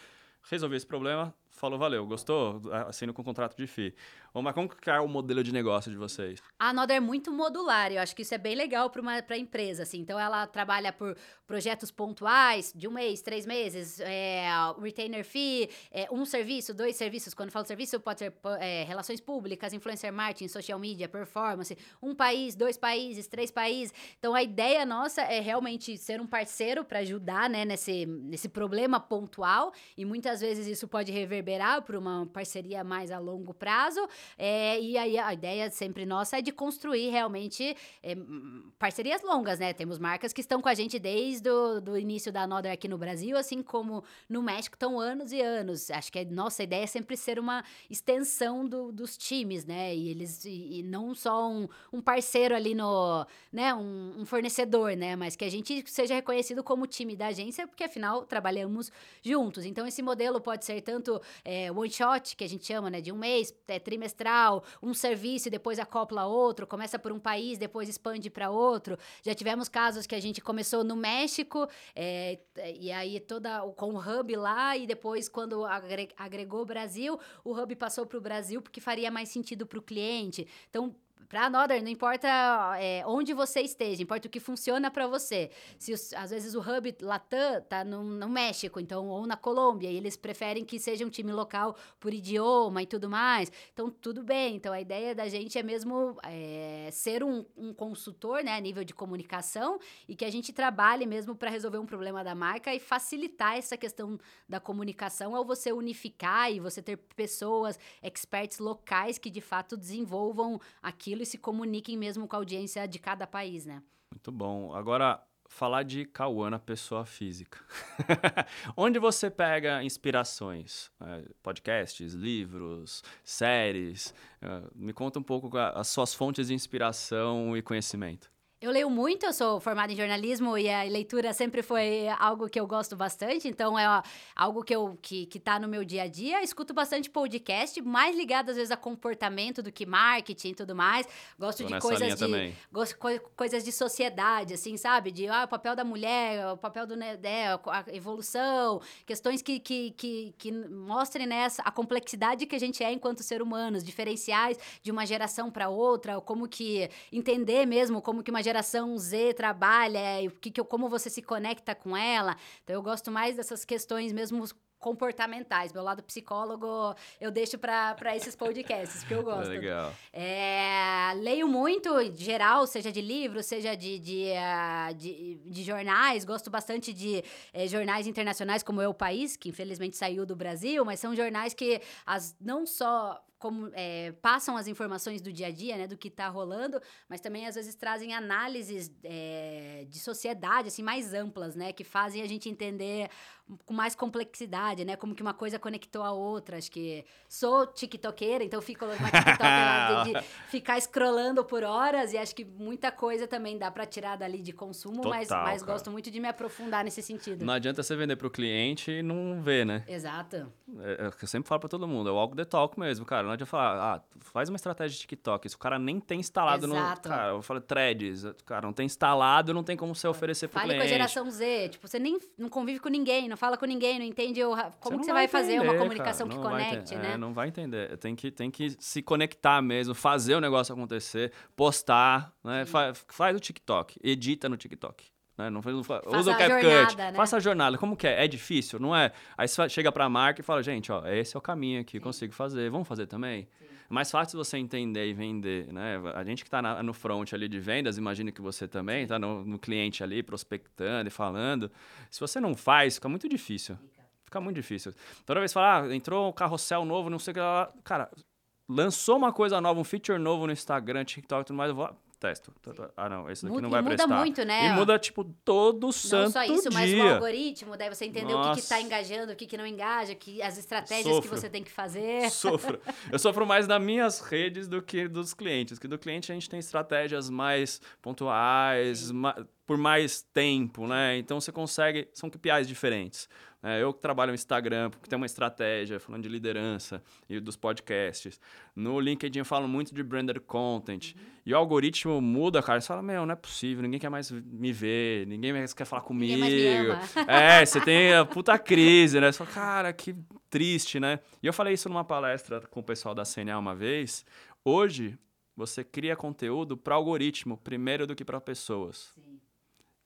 resolvi esse problema, falou, valeu, gostou? Assino com contrato de fee. Mas como que é o modelo de negócio de vocês? A Another é muito modular, eu acho que isso é bem legal para pra empresa, assim. Então, ela trabalha por projetos pontuais, de um mês, três meses, é, retainer fee, é, um serviço, dois serviços. Quando falo serviço, pode ser é, relações públicas, influencer marketing, social media, performance, um país, dois países, três países. Então, a ideia nossa é realmente ser um parceiro para ajudar, né, nesse, nesse problema pontual. E muitas vezes isso pode reverberar para uma parceria mais a longo prazo. É, e aí a ideia sempre nossa é de construir realmente é, parcerias longas, né? Temos marcas que estão com a gente desde o do início da Another aqui no Brasil, assim como no México estão anos e anos. Acho que a nossa ideia é sempre ser uma extensão do, dos times, né? E eles e, e não só um, um, parceiro ali no, né? Um, um, fornecedor, né? Mas que a gente seja reconhecido como time da agência, porque afinal trabalhamos juntos. Então esse modelo pode ser tanto é, one shot, que a gente chama, né? De um mês, é, um serviço e depois acopla outro, começa por um país, depois expande para outro. Já tivemos casos que a gente começou no México, é, e aí toda com o hub lá, e depois, quando agregou o Brasil, o hub passou para o Brasil porque faria mais sentido para o cliente. Então, para a Nodder, não importa é, onde você esteja, importa o que funciona para você. Se os, às vezes o hub Latam tá no, no, México, então ou na Colômbia, e eles preferem que seja um time local por idioma e tudo mais. Então tudo bem. Então a ideia da gente é mesmo é, ser um, um, consultor, né, a nível de comunicação e que a gente trabalhe mesmo para resolver um problema da marca e facilitar essa questão da comunicação ao você unificar e você ter pessoas, experts locais que de fato desenvolvam aquilo aquilo e se comuniquem mesmo com a audiência de cada país, né? Muito bom. Agora, falar de Cauã pessoa física. Onde você pega inspirações? É, podcasts, livros, séries? É, me conta um pouco as suas fontes de inspiração e conhecimento. Eu leio muito, eu sou formada em jornalismo e a leitura sempre foi algo que eu gosto bastante, então é algo que eu que, que tá no meu dia a dia. Escuto bastante podcast, mais ligado às vezes a comportamento do que marketing e tudo mais. Gosto Tô de coisas de também. gosto co coisas de sociedade, assim, sabe? De ah, o papel da mulher, o papel do né, a evolução, questões que, que, que, que mostrem né, a complexidade que a gente é enquanto ser humanos, diferenciais de uma geração para outra, como que entender mesmo como que uma geração Z trabalha, e o que, que, como você se conecta com ela. Então eu gosto mais dessas questões mesmo comportamentais. Meu lado psicólogo eu deixo para esses podcasts, que eu gosto. Legal. É, leio muito, em geral, seja de livros, seja de, de, uh, de, de, jornais. Gosto bastante de eh, jornais internacionais como É o País, que infelizmente saiu do Brasil, mas são jornais que as, não só como é, passam as informações do dia a dia, né, do que está rolando, mas também às vezes trazem análises é, de sociedade assim mais amplas, né, que fazem a gente entender com mais complexidade, né, como que uma coisa conectou a outra. Acho que sou tiktokeira, então fico uma tiktoker de, de, ficar scrollando por horas e acho que muita coisa também dá para tirar dali de consumo, Total, mas, mas gosto muito de me aprofundar nesse sentido. Não adianta você vender para o cliente e não ver, né? Exato. É, é, eu sempre falo para todo mundo, é o walk the talk mesmo, cara não adianta falar, ah, faz uma estratégia de TikTok. Se o cara nem tem instalado Exato. no. Cara, eu falo threads, cara, não tem instalado, não tem como você oferecer pro Fale cliente. com a geração Z. Tipo, você nem não convive com ninguém, não fala com ninguém, não entende o, como você você vai, entender, fazer uma comunicação cara, que conecte, né? É, não vai entender. Tem que, tem que se conectar mesmo, fazer o negócio acontecer, postar, né? Faz, faz o TikTok, edita no TikTok. Né? Não, não, Faça usa o CapCut. Né? Faça a jornada. Como que é? É difícil? Não é? Aí você chega para a marca e fala, gente, ó, esse é o caminho aqui, Sim. consigo fazer. Vamos fazer também? Sim. É mais fácil você entender e vender, né? A gente que está no front ali de vendas, imagino que você também está no, no, cliente ali prospectando e falando. Se você não faz, fica muito difícil. Fica muito difícil. Toda vez que fala, ah, entrou um carrossel novo, não sei o que lá. Cara, lançou uma coisa nova, um feature novo no Instagram, TikTok e tudo mais, eu vou testo. Ah, não, esse daqui muda, não vai prestar. Muda muito, né? E muda, tipo, todo santo dia. Não só isso, dia. mas o algoritmo, daí você entender Nossa. o que está engajando, o que, que não engaja, que, as estratégias sofro. que você tem que fazer. Sofro. Eu sofro mais das minhas redes do que dos clientes. Que do cliente a gente tem estratégias mais pontuais, por mais tempo, né? Então você consegue... São KPIs diferentes. É, eu que trabalho no Instagram, porque tem uma estratégia falando de liderança e dos podcasts. No LinkedIn eu falo muito de branded content. Uhum. E o algoritmo muda, cara. Você fala, meu, não é possível, ninguém quer mais me ver, ninguém mais quer falar comigo. É, você tem a puta crise, né? Você fala, cara, que triste, né? E eu falei isso numa palestra com o pessoal da CNA uma vez. Hoje, você cria conteúdo para algoritmo primeiro do que para pessoas. Sim.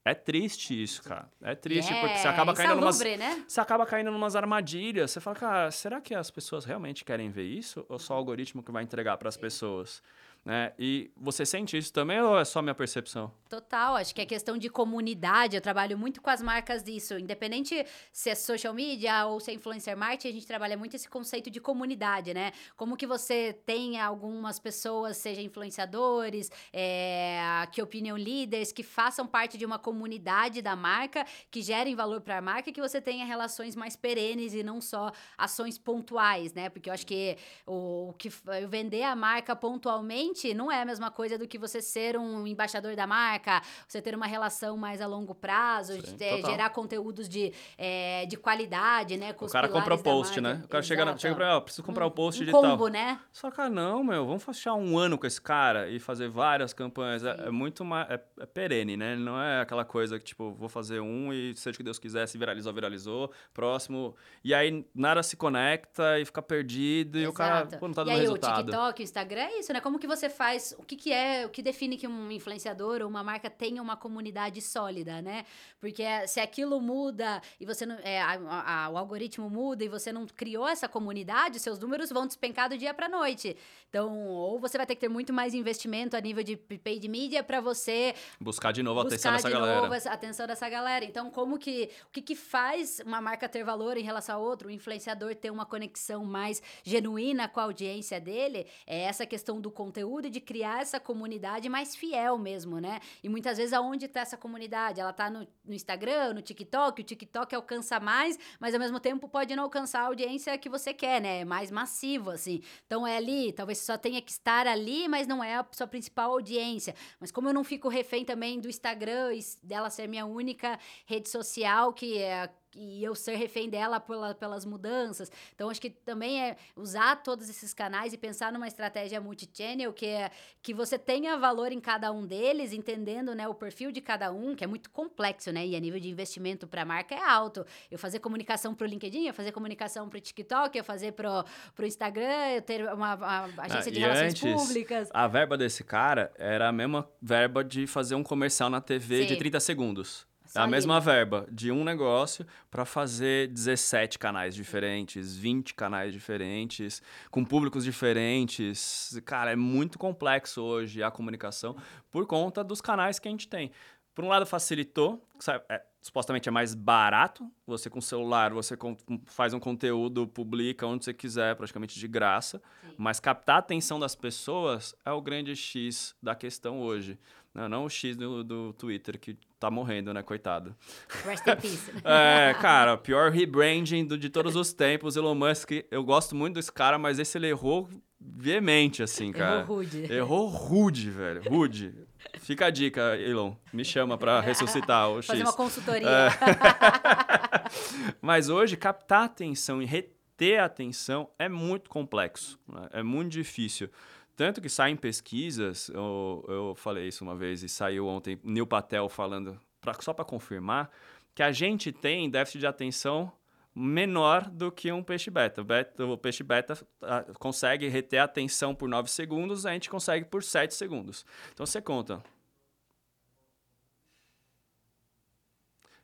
É triste isso, cara. É triste, porque você acaba caindo numas. Né? Você acaba caindo numas armadilhas. Você fala, cara, será que as pessoas realmente querem ver isso? Ou só o algoritmo que vai entregar para as pessoas? Né? E você sente isso também ou é só minha percepção? Total, acho que é questão de comunidade. Eu trabalho muito com as marcas disso. Independente se é social media ou se é influencer marketing, a gente trabalha muito esse conceito de comunidade, né? Como que você tem algumas pessoas, seja influenciadores, é, que opinion leaders, que façam parte de uma comunidade da marca, que gerem valor para a marca e que você tenha relações mais perenes e não só ações pontuais, né? Porque eu acho que o, o que vender a marca pontualmente não é a mesma coisa do que você ser um embaixador da marca, você ter uma relação mais a longo prazo, Sim, de, gerar conteúdos de, é, de qualidade, né? o cara compra o post, né? O cara chega, chega pra, ó, preciso comprar o post um digital. combo, né? Só que, ah, não, meu, vamos fechar um ano com esse cara e fazer várias campanhas. É, é, muito mais. É, é, perene, né? Não é aquela coisa que, tipo, vou fazer um e seja o que Deus quiser, se viralizou, viralizou. Próximo. E aí nada se conecta e fica perdido Exato. e o cara pô, não tá dando e aí, resultado. O TikTok, o Instagram é isso, né? Como que você faz, o que, que é, o que define que um influenciador ou uma marca tenha uma comunidade sólida, né? Porque se aquilo muda e você não, é, a, a, o algoritmo muda e você não criou essa comunidade, seus números vão despencar do dia para noite. Então, ou você vai ter que ter muito mais investimento a nível de paid media para você buscar de novo a atenção dessa galera. Novo a atenção dessa galera. Então, como que o que, que faz uma marca ter valor em relação a outro, o influenciador ter uma conexão mais genuína com a audiência dele? É essa questão do conteúdo e de criar essa comunidade mais fiel mesmo, né? E muitas vezes aonde está essa comunidade? Ela está no, no, Instagram, no TikTok, o TikTok alcança mais, mas ao mesmo tempo pode não alcançar a audiência que você quer, né? É mais massivo, assim. Então é ali, talvez você só tenha que estar ali, mas não é a sua principal audiência. Mas como eu não fico refém também do Instagram e dela ser minha única rede social, que é e eu ser refém dela pela, pelas mudanças. Então, acho que também é usar todos esses canais e pensar numa estratégia multi-channel que é que você tenha valor em cada um deles, entendendo né, o perfil de cada um, que é muito complexo, né? E a nível de investimento para a marca é alto. Eu fazer comunicação para o LinkedIn, eu fazer comunicação para o TikTok, eu fazer para o Instagram, eu ter uma, uma agência ah, de relações antes, públicas. A verba desse cara era a mesma verba de fazer um comercial na TV Sim. de 30 segundos. É a mesma verba de um negócio para fazer 17 canais diferentes, 20 canais diferentes, com públicos diferentes. Cara, é muito complexo hoje a comunicação por conta dos canais que a gente tem. Por um lado, facilitou, sabe, é, supostamente é mais barato. Você com o celular, você com, faz um conteúdo, publica onde você quiser, praticamente de graça. Sim. Mas captar a atenção das pessoas é o grande X da questão hoje. Não, não o X do, do Twitter, que tá morrendo, né? Coitado. Rest in peace. é, cara, pior rebranding do, de todos os tempos. Elon Musk, eu gosto muito desse cara, mas esse ele errou veemente, assim, cara. Errou rude. Errou rude, velho. Rude. Fica a dica, Elon. Me chama para ressuscitar o X. Fazer uma consultoria. É. mas hoje, captar atenção e reter a atenção é muito complexo. Né? É muito difícil. Tanto que saem pesquisas, eu, eu falei isso uma vez e saiu ontem, Neil Patel falando, pra, só para confirmar, que a gente tem déficit de atenção menor do que um peixe beta. O, beta, o peixe beta a, consegue reter a atenção por 9 segundos, a gente consegue por 7 segundos. Então você conta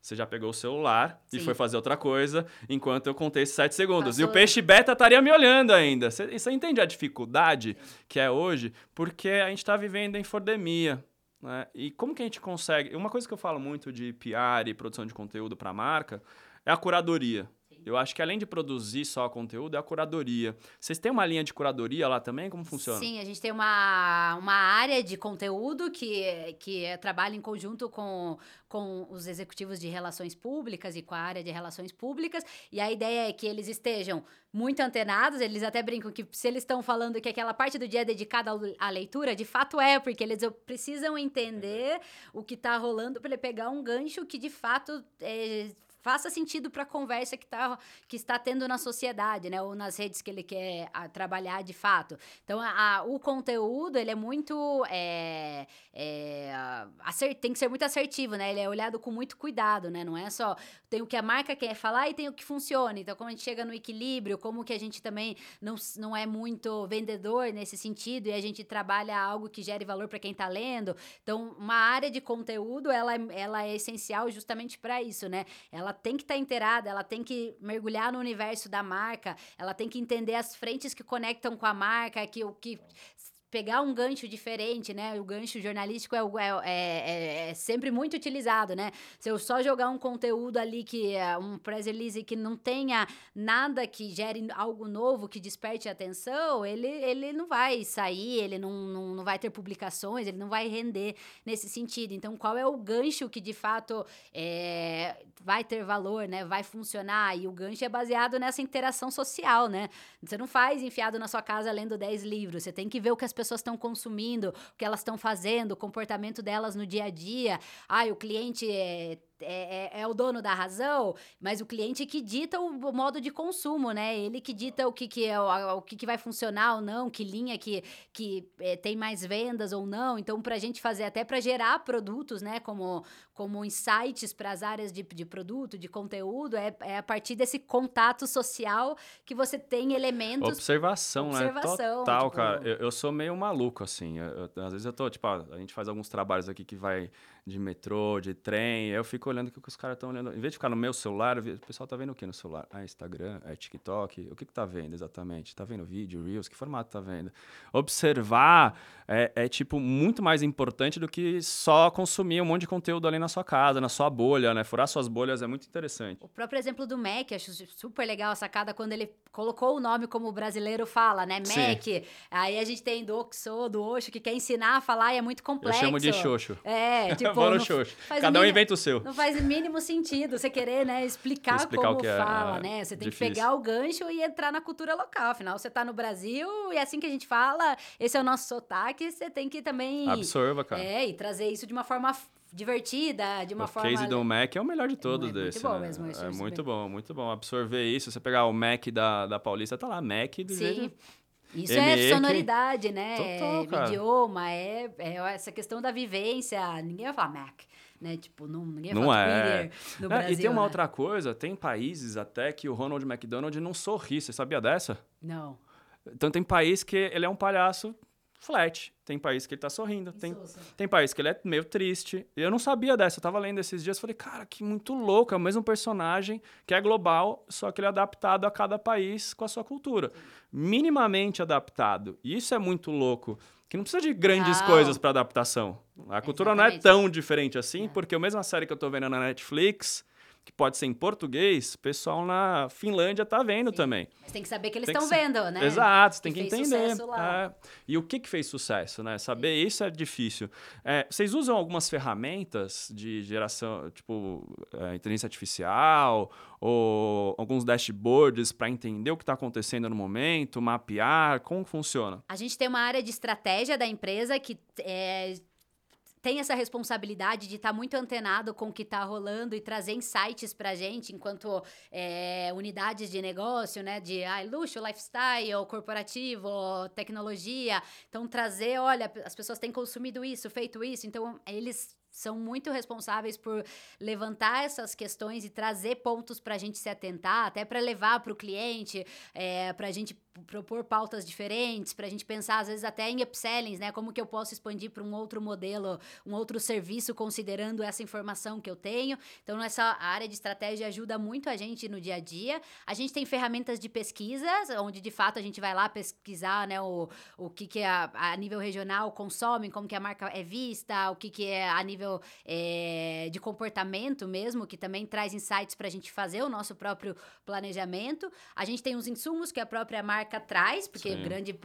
Você já pegou o celular Sim. e foi fazer outra coisa enquanto eu contei esses 7 segundos. Passou. E o peixe beta estaria me olhando ainda. Você, você entende a dificuldade que é hoje? Porque a gente está vivendo em fordemia. Né? E como que a gente consegue. Uma coisa que eu falo muito de PR e produção de conteúdo para a marca é a curadoria. Eu acho que além de produzir só conteúdo, é a curadoria. Vocês têm uma linha de curadoria lá também? Como funciona? Sim, a gente tem uma, uma área de conteúdo que, que trabalha em conjunto com, com os executivos de relações públicas e com a área de relações públicas. E a ideia é que eles estejam muito antenados, eles até brincam que se eles estão falando que aquela parte do dia é dedicada à leitura, de fato é, porque eles precisam entender o que está rolando para ele pegar um gancho que de fato é, faça sentido para a conversa que, tá, que está tendo na sociedade, né? Ou nas redes que ele quer a, trabalhar de fato. Então, a, o conteúdo, ele é muito... É, é, acert, tem que ser muito assertivo, né? Ele é olhado com muito cuidado, né? Não é só... Tem o que a marca quer falar e tem o que funciona. Então, como a gente chega no equilíbrio, como que a gente também não, não é muito vendedor nesse sentido e a gente trabalha algo que gere valor para quem está lendo. Então, uma área de conteúdo, ela, ela é essencial justamente para isso, né? Ela tem que estar tá inteirada, ela tem que mergulhar no universo da marca, ela tem que entender as frentes que conectam com a marca, que o que pegar um gancho diferente, né? O gancho jornalístico é, é, é, é, sempre muito utilizado, né? Se eu só jogar um conteúdo ali que é um press release que não tenha nada que gere algo novo, que desperte atenção, ele, ele não vai sair, ele não, não, não vai ter publicações, ele não vai render nesse sentido. Então, qual é o gancho que de fato é, vai ter valor, né? Vai funcionar? E o gancho é baseado nessa interação social, né? Você não faz enfiado na sua casa lendo 10 livros, você tem que ver o que as pessoas estão consumindo, o que elas estão fazendo, o comportamento delas no dia a dia. Ah, o cliente é é, é, é, o dono da razão, mas o cliente que dita o, modo de consumo, né? Ele que dita o que, que é o, o que, que vai funcionar ou não, que linha que, que é, tem mais vendas ou não. Então, para a gente fazer até para gerar produtos, né? Como, como insights para as áreas de, de produto, de conteúdo, é, é a partir desse contato social que você tem elementos. Observação, observação né? Total, tipo... cara. Eu, eu, sou meio maluco, assim. Eu, às vezes eu tô, tipo, a gente faz alguns trabalhos aqui que vai de metrô, de trem. Eu fico olhando o que os caras estão olhando. Em vez de ficar no meu celular, o pessoal tá vendo o que no celular? Ah, Instagram, é TikTok. O que que tá vendo exatamente? Tá vendo vídeo, Reels? Que formato tá vendo? Observar é, é, tipo, muito mais importante do que só consumir um monte de conteúdo ali na sua casa, na sua bolha, né? Furar suas bolhas é muito interessante. O próprio exemplo do Mac, acho super legal a sacada quando ele colocou o nome como o brasileiro fala, né? Mac. Sim. Aí a gente tem do Oxo, do Oxo, que quer ensinar a falar e é muito complexo. Eu chamo de Xoxo. É, tipo... Fala Xoxo. Cada um inventa o seu. Não faz o mínimo sentido você querer, né, explicar, explicar como é, fala, é, né? Você tem difícil. que pegar o gancho e entrar na cultura local. Afinal, você tá no Brasil e é assim que a gente fala, esse é o nosso sotaque, você tem que também... Absorva, cara. É, e trazer isso de uma forma divertida, de uma o forma... O case do Mac é o melhor de todos é, desse, muito bom né? mesmo. Isso, é muito bom, muito bom. Absorver isso, você pegar o Mac da, da Paulista, tá lá, Mac do Sim. jeito... Isso é sonoridade, né? Total, é idioma, é, é essa questão da vivência. Ninguém vai falar Mac né? Tipo, não, ninguém não fala é. Twitter no Brasil, E tem uma né? outra coisa, tem países até que o Ronald McDonald não sorri, você sabia dessa? Não. Então tem país que ele é um palhaço flat. Tem país que ele tá sorrindo. Tem, tem país que ele é meio triste. Eu não sabia dessa. Eu tava lendo esses dias falei, cara, que muito louco. É o mesmo personagem que é global, só que ele é adaptado a cada país com a sua cultura. Minimamente adaptado. E isso é muito louco que não precisa de grandes não. coisas para adaptação. A cultura Exatamente. não é tão diferente assim, é. porque a mesma série que eu tô vendo na Netflix, que pode ser em português, o pessoal na Finlândia tá vendo Sim. também. Mas tem que saber que eles estão vendo, né? Exato, você tem que, que entender. É. E o que, que fez sucesso, né? Saber Sim. isso é difícil. É, vocês usam algumas ferramentas de geração, tipo, é, inteligência artificial ou alguns dashboards para entender o que está acontecendo no momento, mapear, como funciona? A gente tem uma área de estratégia da empresa que é, tem essa responsabilidade de estar tá muito antenado com o que está rolando e trazer insights para gente enquanto é, unidades de negócio, né? De ah, luxo, lifestyle, corporativo, tecnologia. Então, trazer, olha, as pessoas têm consumido isso, feito isso. Então, eles são muito responsáveis por levantar essas questões e trazer pontos para a gente se atentar, até para levar para o cliente, é, para a gente propor pautas diferentes, para a gente pensar, às vezes, até em upsellings, né? Como que eu posso expandir para um outro modelo, um outro serviço, considerando essa informação que eu tenho. Então, essa área de estratégia ajuda muito a gente no dia a dia. A gente tem ferramentas de pesquisa, onde de fato a gente vai lá pesquisar né, o, o que, que a, a nível regional consome, como que a marca é vista, o que, que é a nível é, de comportamento mesmo, que também traz insights para a gente fazer o nosso próprio planejamento. A gente tem os insumos que a própria marca marca traz, porque Sim. grande.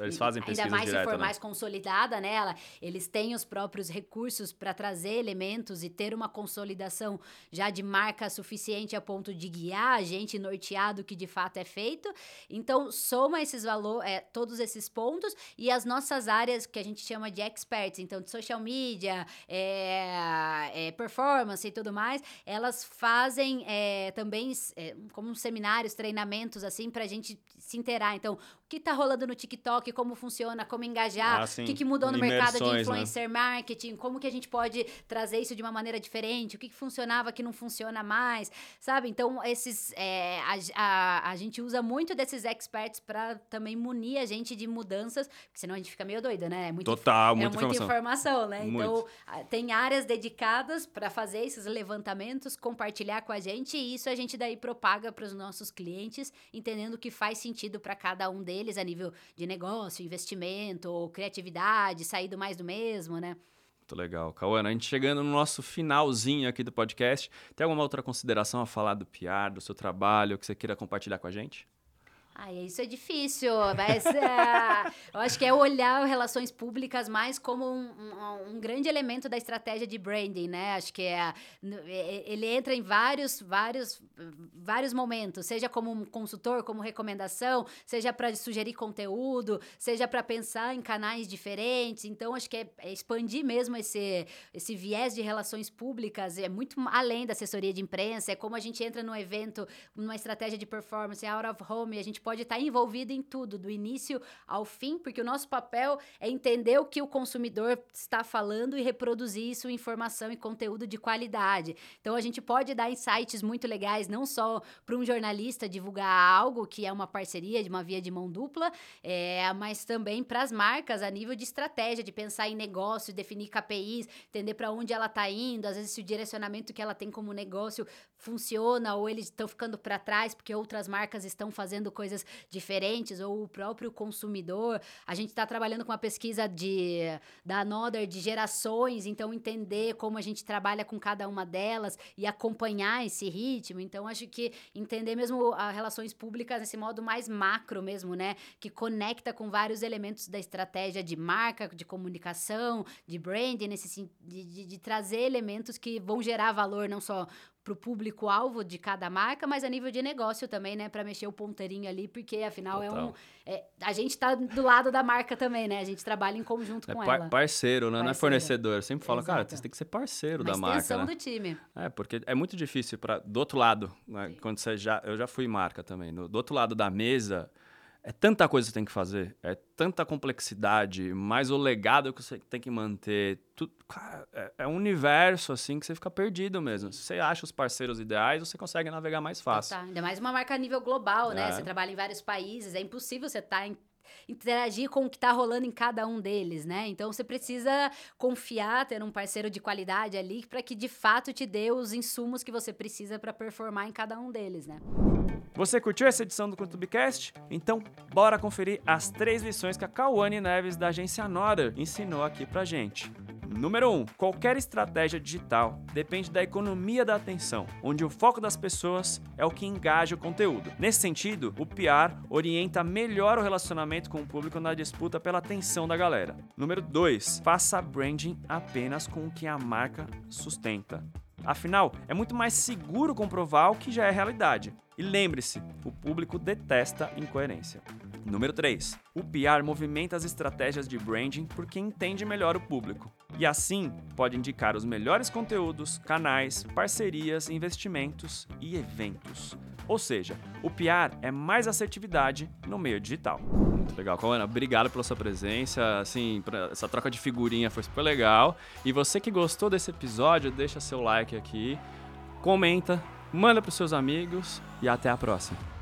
Eles fazem Ainda mais direta, se for né? mais consolidada nela, eles têm os próprios recursos para trazer elementos e ter uma consolidação já de marca suficiente a ponto de guiar a gente norteado que de fato é feito. Então, soma esses valores, é, todos esses pontos e as nossas áreas que a gente chama de experts, então de social media, é, é, performance e tudo mais, elas fazem é, também é, como seminários, treinamentos assim para a gente se inteirar. Então, que está rolando no TikTok, como funciona, como engajar, ah, o que, que mudou no mercado de né? influencer né? marketing, como que a gente pode trazer isso de uma maneira diferente, o que, que funcionava que não funciona mais, sabe? Então, esses é, a, a, a, gente usa muito desses experts para também munir a gente de mudanças, porque senão a gente fica meio doido, né? É muito, Total, é muita, muita informação. informação, né? Muito. Então, tem áreas dedicadas para fazer esses levantamentos, compartilhar com a gente, e isso a gente daí propaga para os nossos clientes, entendendo que faz sentido para cada um deles eles a nível de negócio, investimento, criatividade, sair do mais do mesmo, né? Muito legal. Cauana, a gente chegando no nosso finalzinho aqui do podcast, tem alguma outra consideração a falar do PR, do seu trabalho, que você queira compartilhar com a gente? Ai, isso é difícil, mas é, eu acho que é olhar relações públicas mais como um, um, um, grande elemento da estratégia de branding, né? Acho que é, é ele entra em vários, vários, vários momentos, seja como um consultor, como recomendação, seja para sugerir conteúdo, seja para pensar em canais diferentes. Então, acho que é, é, expandir mesmo esse, esse viés de relações públicas, é muito além da assessoria de imprensa, é como a gente entra num evento, numa estratégia de performance out of home, a gente pode estar envolvido em tudo, do início ao fim, porque o nosso papel é entender o que o consumidor está falando e reproduzir isso em informação e conteúdo de qualidade. Então a gente pode dar insights muito legais, não só para um jornalista divulgar algo que é uma parceria de uma via de mão dupla, é, mas também para as marcas a nível de estratégia, de pensar em negócio, definir KPIs, entender para onde ela está indo, às vezes se o direcionamento que ela tem como negócio funciona ou eles estão ficando para trás porque outras marcas estão fazendo coisas coisas diferentes, ou o próprio consumidor. A gente está trabalhando com uma pesquisa de, da Another de gerações, então entender como a gente trabalha com cada uma delas e acompanhar esse ritmo. Então, acho que entender mesmo as relações públicas nesse modo mais macro mesmo, né? Que conecta com vários elementos da estratégia de marca, de comunicação, de branding, nesse, de, de, de trazer elementos que vão gerar valor não só para o público-alvo de cada marca, mas a nível de negócio também, né? Para mexer o ponteirinho ali, porque afinal Total. é um. É, a gente está do lado da marca também, né? A gente trabalha em conjunto é com par ela. Parceiro, né? Parceiro. Não é fornecedor. Eu sempre falo, Exato. cara, você tem que ser parceiro Uma da marca. né? do time. É, porque é muito difícil para do outro lado, né? quando você já. Eu já fui marca também. No, do outro lado da mesa é tanta coisa que você tem que fazer, é tanta complexidade, mais o legado que você tem que manter. Tudo, cara, é, é, um universo assim que você fica perdido mesmo. Se você acha os parceiros ideais, você consegue navegar mais fácil. Tá, ainda mais uma marca a nível global, né? é. Você trabalha em vários países, é impossível você estar tá em interagir com o que está rolando em cada um deles, né? Então você precisa confiar, ter um parceiro de qualidade ali para que de fato te dê os insumos que você precisa para performar em cada um deles, né? Você curtiu essa edição do CutubiCast? Então, bora conferir as três lições que a Cauane Neves da agência Nora ensinou aqui pra gente. Número 1. Um, qualquer estratégia digital depende da economia da atenção, onde o foco das pessoas é o que engaja o conteúdo. Nesse sentido, o PR orienta melhor o relacionamento com o público na disputa pela atenção da galera. Número 2. Faça branding apenas com o que a marca sustenta. Afinal, é muito mais seguro comprovar o que já é realidade. E lembre-se, o público detesta incoerência. Número 3. O PR movimenta as estratégias de branding porque entende melhor o público. E assim pode indicar os melhores conteúdos, canais, parcerias, investimentos e eventos. Ou seja, o PR é mais assertividade no meio digital. Muito legal. Coana, obrigado pela sua presença. Assim, essa troca de figurinha foi super legal. E você que gostou desse episódio, deixa seu like aqui, comenta, manda para seus amigos e até a próxima.